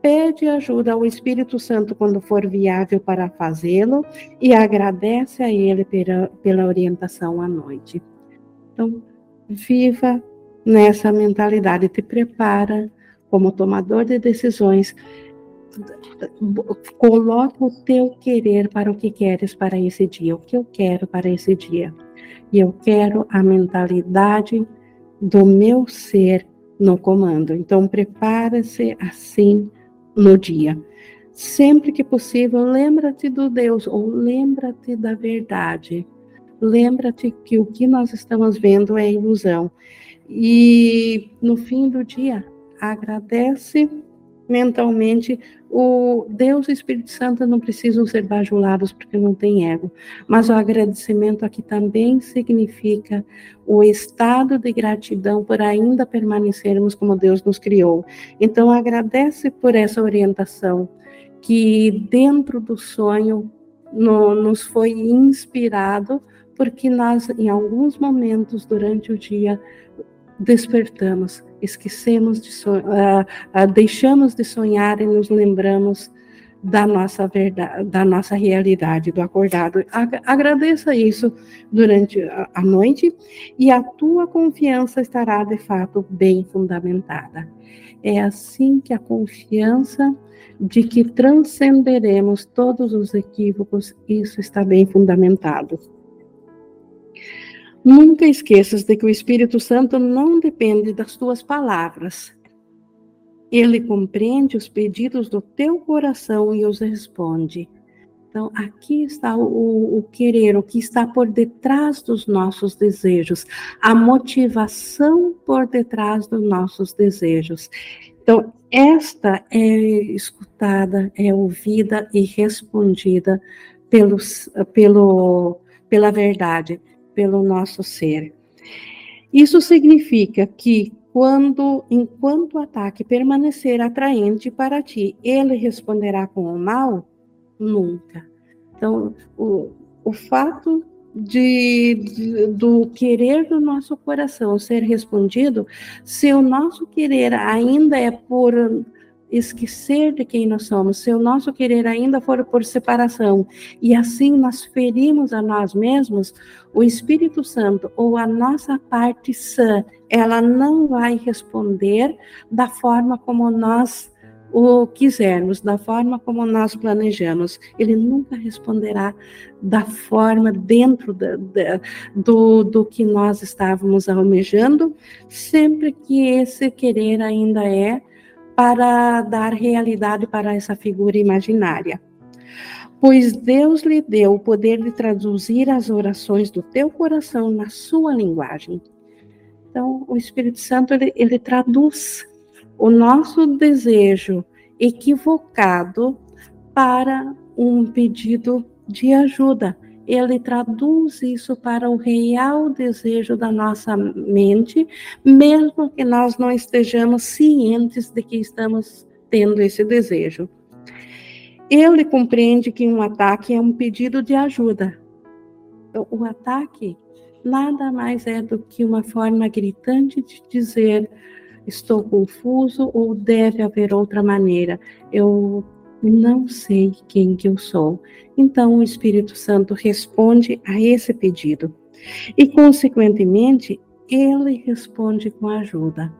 pede ajuda ao Espírito Santo quando for viável para fazê-lo e agradece a Ele pela, pela orientação à noite. Então, viva nessa mentalidade, te prepara como tomador de decisões, coloca o teu querer para o que queres para esse dia, o que eu quero para esse dia. E eu quero a mentalidade do meu ser no comando. Então, prepara-se assim no dia. Sempre que possível, lembra-te do Deus ou lembra-te da verdade. lembra-te que o que nós estamos vendo é ilusão. E no fim do dia, agradece mentalmente. O Deus e o Espírito Santo não precisam ser bajulados porque não tem ego, mas o agradecimento aqui também significa o estado de gratidão por ainda permanecermos como Deus nos criou. Então agradece por essa orientação que dentro do sonho no, nos foi inspirado, porque nós em alguns momentos durante o dia despertamos, esquecemos de sonhar, uh, uh, deixamos de sonhar e nos lembramos da nossa verdade, da nossa realidade, do acordado. Agradeça isso durante a noite e a tua confiança estará de fato bem fundamentada. É assim que a confiança de que transcenderemos todos os equívocos, isso está bem fundamentado. Nunca esqueças de que o Espírito Santo não depende das tuas palavras. Ele compreende os pedidos do teu coração e os responde. Então, aqui está o, o, querer, o que está por detrás dos nossos desejos, a motivação por detrás dos nossos desejos. Então, esta é escutada, é ouvida e respondida pelos, pelo, pela verdade pelo nosso ser. Isso significa que quando, enquanto o ataque permanecer atraente para ti, ele responderá com o mal? Nunca. Então, o, o fato de, de, do querer do nosso coração ser respondido, se o nosso querer ainda é por esquecer de quem nós somos, se o nosso querer ainda for por separação, e assim nós ferimos a nós mesmos, o Espírito Santo ou a nossa parte sã, ela não vai responder da forma como nós o quisermos, da forma como nós planejamos. Ele nunca responderá da forma dentro da, da, do, do que nós estávamos almejando, sempre que esse querer ainda é para dar realidade para essa figura imaginária. Pois Deus lhe deu o poder de traduzir as orações do teu coração na sua linguagem. Então, o Espírito Santo ele, ele traduz o nosso desejo equivocado para um pedido de ajuda, ele traduz isso para o real desejo da nossa mente, mesmo que nós não estejamos cientes de que estamos tendo esse desejo. Ele compreende que um ataque é um pedido de ajuda. O ataque nada mais é do que uma forma gritante de dizer estou confuso ou deve haver outra maneira. Eu não sei quem que eu sou. Então o Espírito Santo responde a esse pedido. E consequentemente, ele responde com ajuda.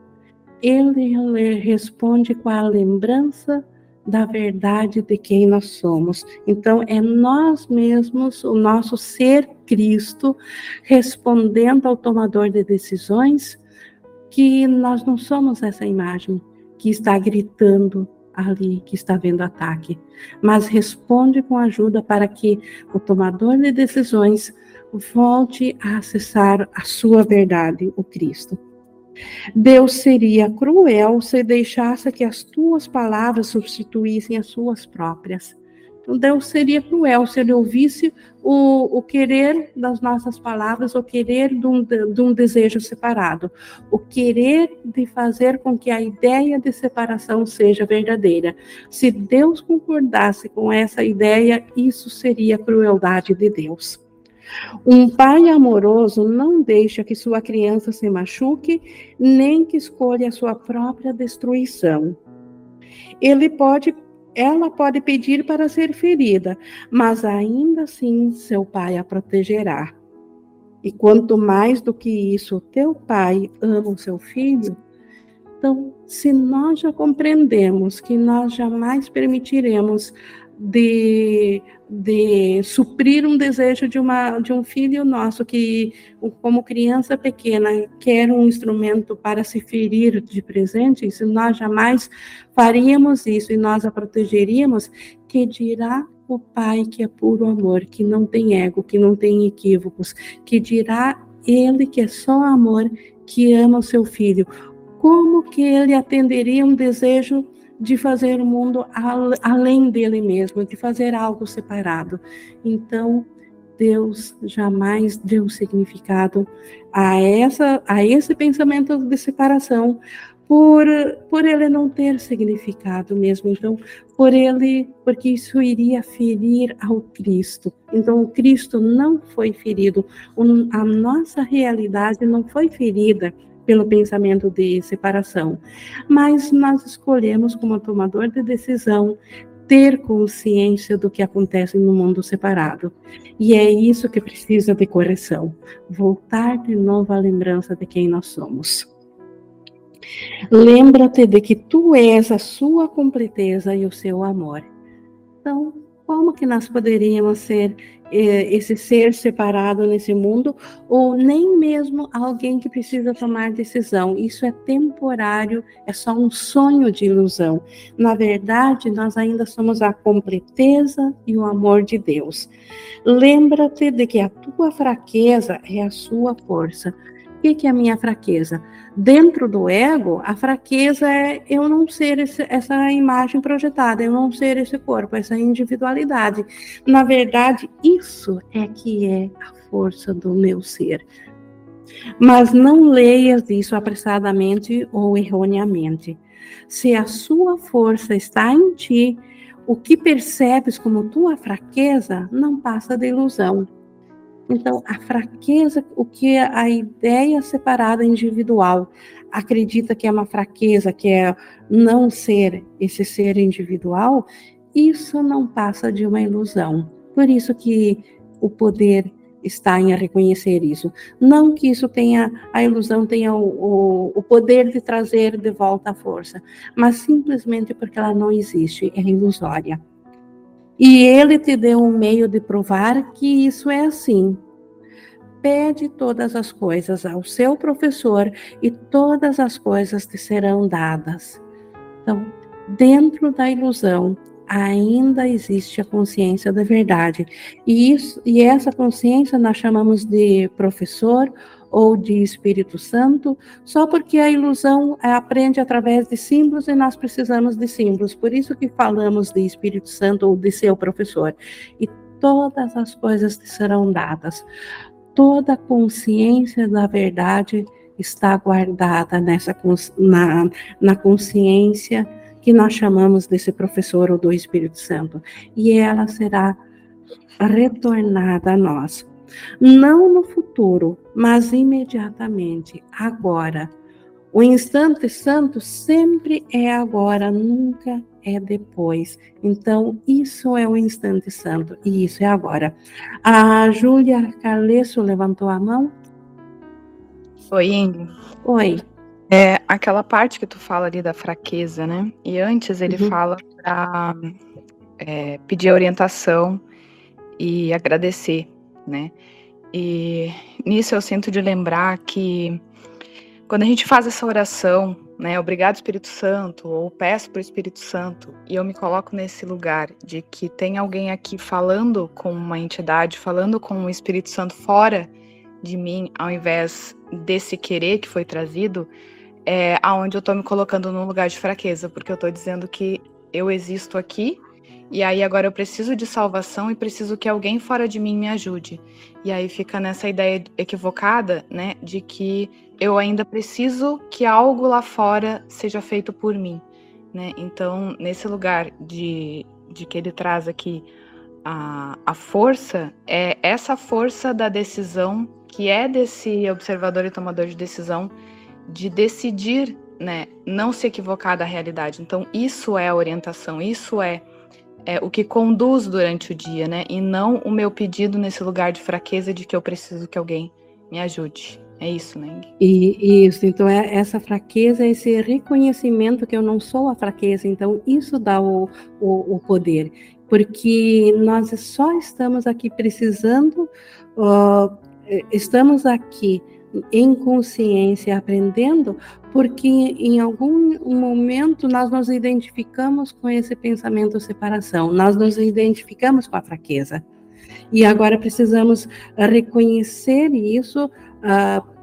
Ele responde com a lembrança da verdade de quem nós somos. Então, é nós mesmos, o nosso ser Cristo, respondendo ao tomador de decisões, que nós não somos essa imagem que está gritando ali que está vendo ataque, mas responde com ajuda para que o tomador de decisões volte a acessar a sua verdade, o Cristo. Deus seria cruel se deixasse que as tuas palavras substituíssem as suas próprias. Então, Deus seria cruel se ele ouvisse o, o querer das nossas palavras, o querer de um, de um desejo separado, o querer de fazer com que a ideia de separação seja verdadeira. Se Deus concordasse com essa ideia, isso seria crueldade de Deus. Um pai amoroso não deixa que sua criança se machuque, nem que escolha a sua própria destruição. Ele pode ela pode pedir para ser ferida, mas ainda assim seu pai a protegerá. E quanto mais do que isso teu pai ama o seu filho, então, se nós já compreendemos que nós jamais permitiremos de, de suprir um desejo de, uma, de um filho nosso que, como criança pequena, quer um instrumento para se ferir de presente, se nós jamais faríamos isso e nós a protegeríamos, que dirá o Pai que é puro amor, que não tem ego, que não tem equívocos, que dirá ele que é só amor, que ama o seu filho, como que ele atenderia um desejo de fazer o mundo além dele mesmo, de fazer algo separado? Então, Deus jamais deu significado a essa a esse pensamento de separação por por ele não ter significado mesmo. Então, por ele, porque isso iria ferir ao Cristo. Então, o Cristo não foi ferido, a nossa realidade não foi ferida pelo pensamento de separação, mas nós escolhemos como tomador de decisão ter consciência do que acontece no mundo separado. E é isso que precisa de correção. Voltar de novo à lembrança de quem nós somos. Lembra-te de que tu és a sua completeza e o seu amor. Então, como que nós poderíamos ser esse ser separado nesse mundo, ou nem mesmo alguém que precisa tomar decisão? Isso é temporário, é só um sonho de ilusão. Na verdade, nós ainda somos a completeza e o amor de Deus. Lembra-te de que a tua fraqueza é a sua força. O que é a minha fraqueza? Dentro do ego, a fraqueza é eu não ser esse, essa imagem projetada, eu não ser esse corpo, essa individualidade. Na verdade, isso é que é a força do meu ser. Mas não leias isso apressadamente ou erroneamente. Se a sua força está em ti, o que percebes como tua fraqueza não passa de ilusão. Então, a fraqueza, o que a ideia separada individual acredita que é uma fraqueza, que é não ser esse ser individual, isso não passa de uma ilusão. Por isso que o poder está em reconhecer isso. Não que isso tenha, a ilusão tenha o, o, o, poder de trazer de volta a força, mas simplesmente porque ela não existe, é ilusória. E ele te deu um meio de provar que isso é assim. Pede todas as coisas ao seu professor e todas as coisas te serão dadas. Então, dentro da ilusão, ainda existe a consciência da verdade. E, isso, e essa consciência nós chamamos de professor ou de Espírito Santo, só porque a ilusão aprende através de símbolos e nós precisamos de símbolos. Por isso que falamos de Espírito Santo ou de seu professor. E todas as coisas te serão dadas. Toda consciência da verdade está guardada nessa na, na consciência que nós chamamos desse professor ou do Espírito Santo, e ela será retornada a nós não no futuro, mas imediatamente, agora. O instante santo sempre é agora, nunca é depois. Então, isso é o instante santo e isso é agora. A Júlia Carlesso levantou a mão. Oi, Ingrid. Oi. É aquela parte que tu fala ali da fraqueza, né? E antes ele uhum. fala para é, pedir orientação e agradecer né? E nisso eu sinto de lembrar que quando a gente faz essa oração, né, obrigado Espírito Santo, ou peço para o Espírito Santo, e eu me coloco nesse lugar de que tem alguém aqui falando com uma entidade, falando com o Espírito Santo fora de mim, ao invés desse querer que foi trazido, é aonde eu estou me colocando num lugar de fraqueza, porque eu estou dizendo que eu existo aqui e aí agora eu preciso de salvação e preciso que alguém fora de mim me ajude. E aí fica nessa ideia equivocada, né, de que eu ainda preciso que algo lá fora seja feito por mim, né? Então, nesse lugar de, de que ele traz aqui a, a força, é essa força da decisão, que é desse observador e tomador de decisão, de decidir, né, não se equivocar da realidade. Então, isso é a orientação, isso é é, o que conduz durante o dia, né? E não o meu pedido nesse lugar de fraqueza de que eu preciso que alguém me ajude. É isso, né? E isso, então é essa fraqueza, esse reconhecimento que eu não sou a fraqueza, então isso dá o, o, o poder, porque nós só estamos aqui precisando, uh, estamos aqui em consciência, aprendendo, porque em algum momento nós nos identificamos com esse pensamento de separação, nós nos identificamos com a fraqueza. E agora precisamos reconhecer isso, uh,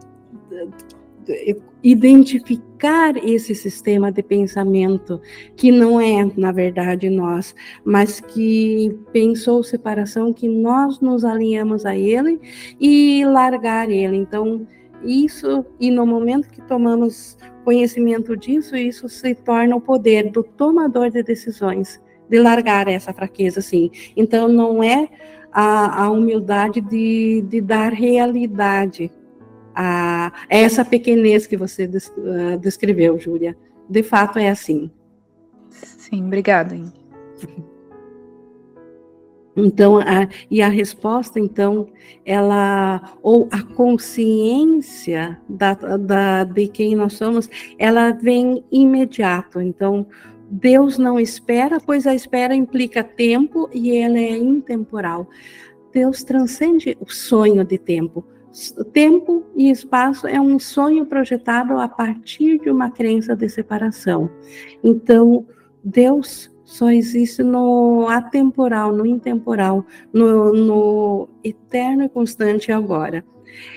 identificar esse sistema de pensamento que não é, na verdade, nós, mas que pensou separação, que nós nos alinhamos a ele e largar ele. Então, isso, e no momento que tomamos conhecimento disso, isso se torna o poder do tomador de decisões, de largar essa fraqueza, sim. Então, não é a, a humildade de, de dar realidade a essa pequenez que você ah, descreveu, Júlia. De fato é assim. Sim, obrigada. Então, a, e a resposta, então, ela, ou a consciência da, da, de quem nós somos, ela vem imediato. Então, Deus não espera, pois a espera implica tempo e ela é intemporal. Deus transcende o sonho de tempo. Tempo e espaço é um sonho projetado a partir de uma crença de separação. Então, Deus só existe no atemporal, no intemporal, no, no eterno e constante agora.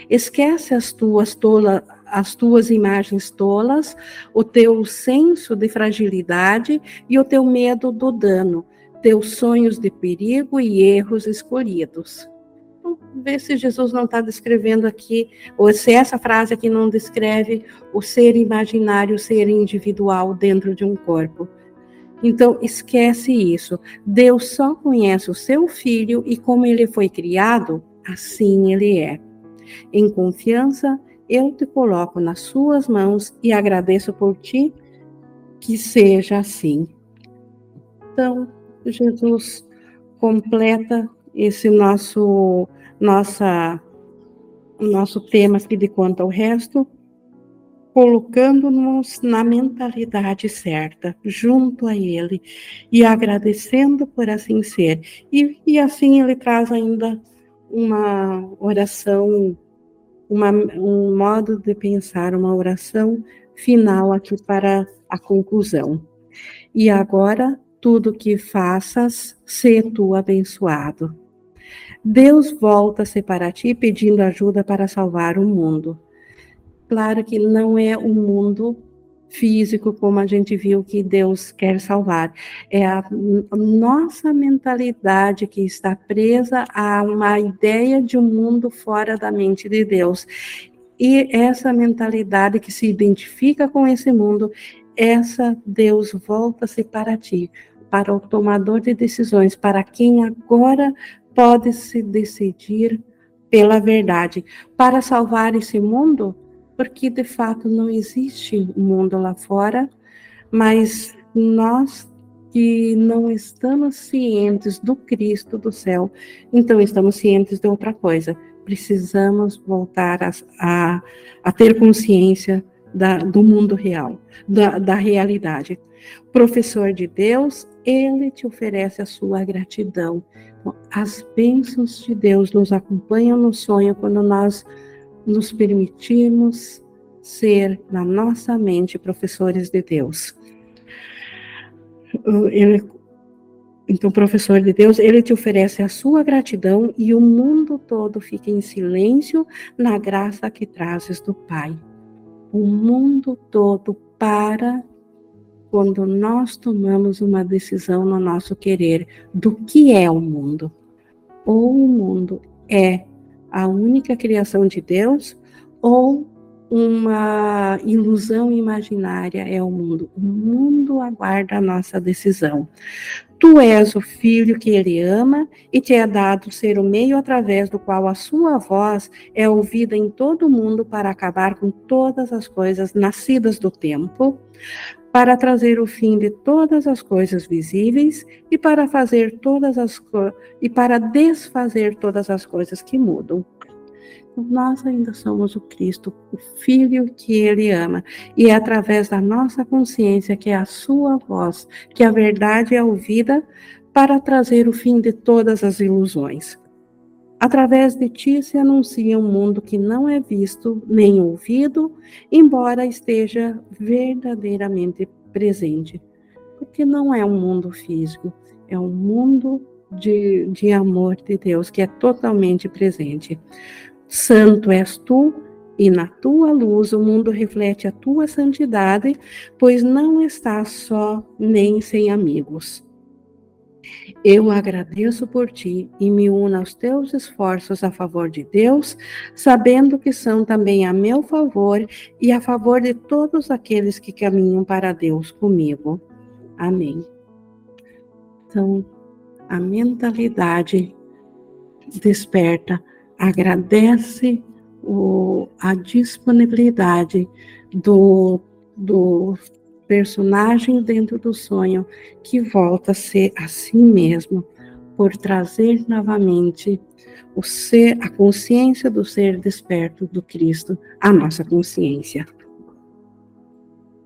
Esquece as tuas tolas, as tuas imagens tolas, o teu senso de fragilidade e o teu medo do dano, teus sonhos de perigo e erros escolhidos ver se Jesus não está descrevendo aqui, ou se essa frase aqui não descreve o ser imaginário, o ser individual dentro de um corpo. Então, esquece isso. Deus só conhece o seu filho e como ele foi criado, assim ele é. Em confiança, eu te coloco nas suas mãos e agradeço por ti que seja assim. Então, Jesus completa esse nosso nossa nosso tema aqui de conta ao resto, colocando-nos na mentalidade certa, junto a Ele, e agradecendo por assim ser. E, e assim ele traz ainda uma oração, uma, um modo de pensar, uma oração final aqui para a conclusão. E agora, tudo que faças, se tu abençoado Deus volta-se para ti pedindo ajuda para salvar o mundo. Claro que não é o mundo físico como a gente viu que Deus quer salvar. É a nossa mentalidade que está presa a uma ideia de um mundo fora da mente de Deus. E essa mentalidade que se identifica com esse mundo, essa Deus volta-se para ti, para o tomador de decisões, para quem agora pode se decidir pela verdade para salvar esse mundo, porque de fato não existe mundo lá fora, mas nós que não estamos cientes do Cristo do céu, então estamos cientes de outra coisa. Precisamos voltar a, a, a ter consciência da, do mundo real, da, da realidade. Professor de Deus, ele te oferece a sua gratidão as bênçãos de Deus nos acompanham no sonho quando nós nos permitimos ser, na nossa mente, professores de Deus. Ele, então, professor de Deus, ele te oferece a sua gratidão e o mundo todo fica em silêncio na graça que trazes do Pai. O mundo todo para quando nós tomamos uma decisão no nosso querer do que é o mundo. Ou o mundo é a única criação de Deus, ou uma ilusão imaginária é o mundo. O mundo aguarda a nossa decisão. Tu és o filho que ele ama e te é dado ser o meio através do qual a sua voz é ouvida em todo o mundo para acabar com todas as coisas nascidas do tempo, para trazer o fim de todas as coisas visíveis e para fazer todas as e para desfazer todas as coisas que mudam. Nós ainda somos o Cristo, o Filho que Ele ama, e é através da nossa consciência que é a Sua voz, que a verdade é ouvida para trazer o fim de todas as ilusões. Através de ti se anuncia um mundo que não é visto nem ouvido, embora esteja verdadeiramente presente. Porque não é um mundo físico, é um mundo de, de amor de Deus que é totalmente presente. Santo és tu, e na tua luz o mundo reflete a tua santidade, pois não estás só nem sem amigos. Eu agradeço por ti e me uno aos teus esforços a favor de Deus, sabendo que são também a meu favor e a favor de todos aqueles que caminham para Deus comigo. Amém. Então, a mentalidade desperta, agradece o, a disponibilidade do, do personagem dentro do sonho que volta a ser a si mesmo, por trazer novamente o ser, a consciência do ser desperto do Cristo à nossa consciência.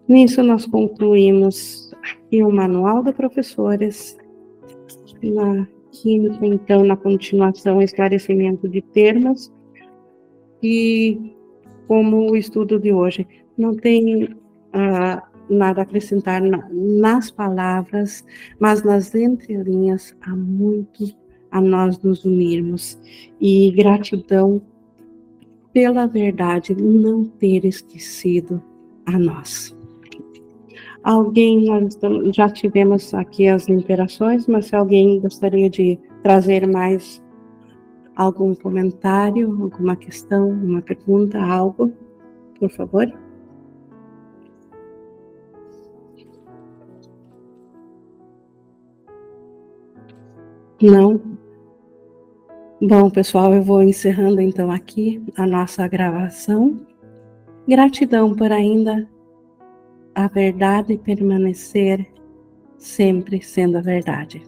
Nisso nós concluímos aqui o manual da professores na química, então, na continuação, esclarecimento de termos e como o estudo de hoje não tem uh, nada a acrescentar na, nas palavras, mas nas entrelinhas há muito a nós nos unirmos e gratidão pela verdade não ter esquecido a nós. Alguém, nós já tivemos aqui as interações, mas se alguém gostaria de trazer mais algum comentário, alguma questão, uma pergunta, algo, por favor. Não? Bom, pessoal, eu vou encerrando então aqui a nossa gravação. Gratidão por ainda a verdade permanecer sempre sendo a verdade.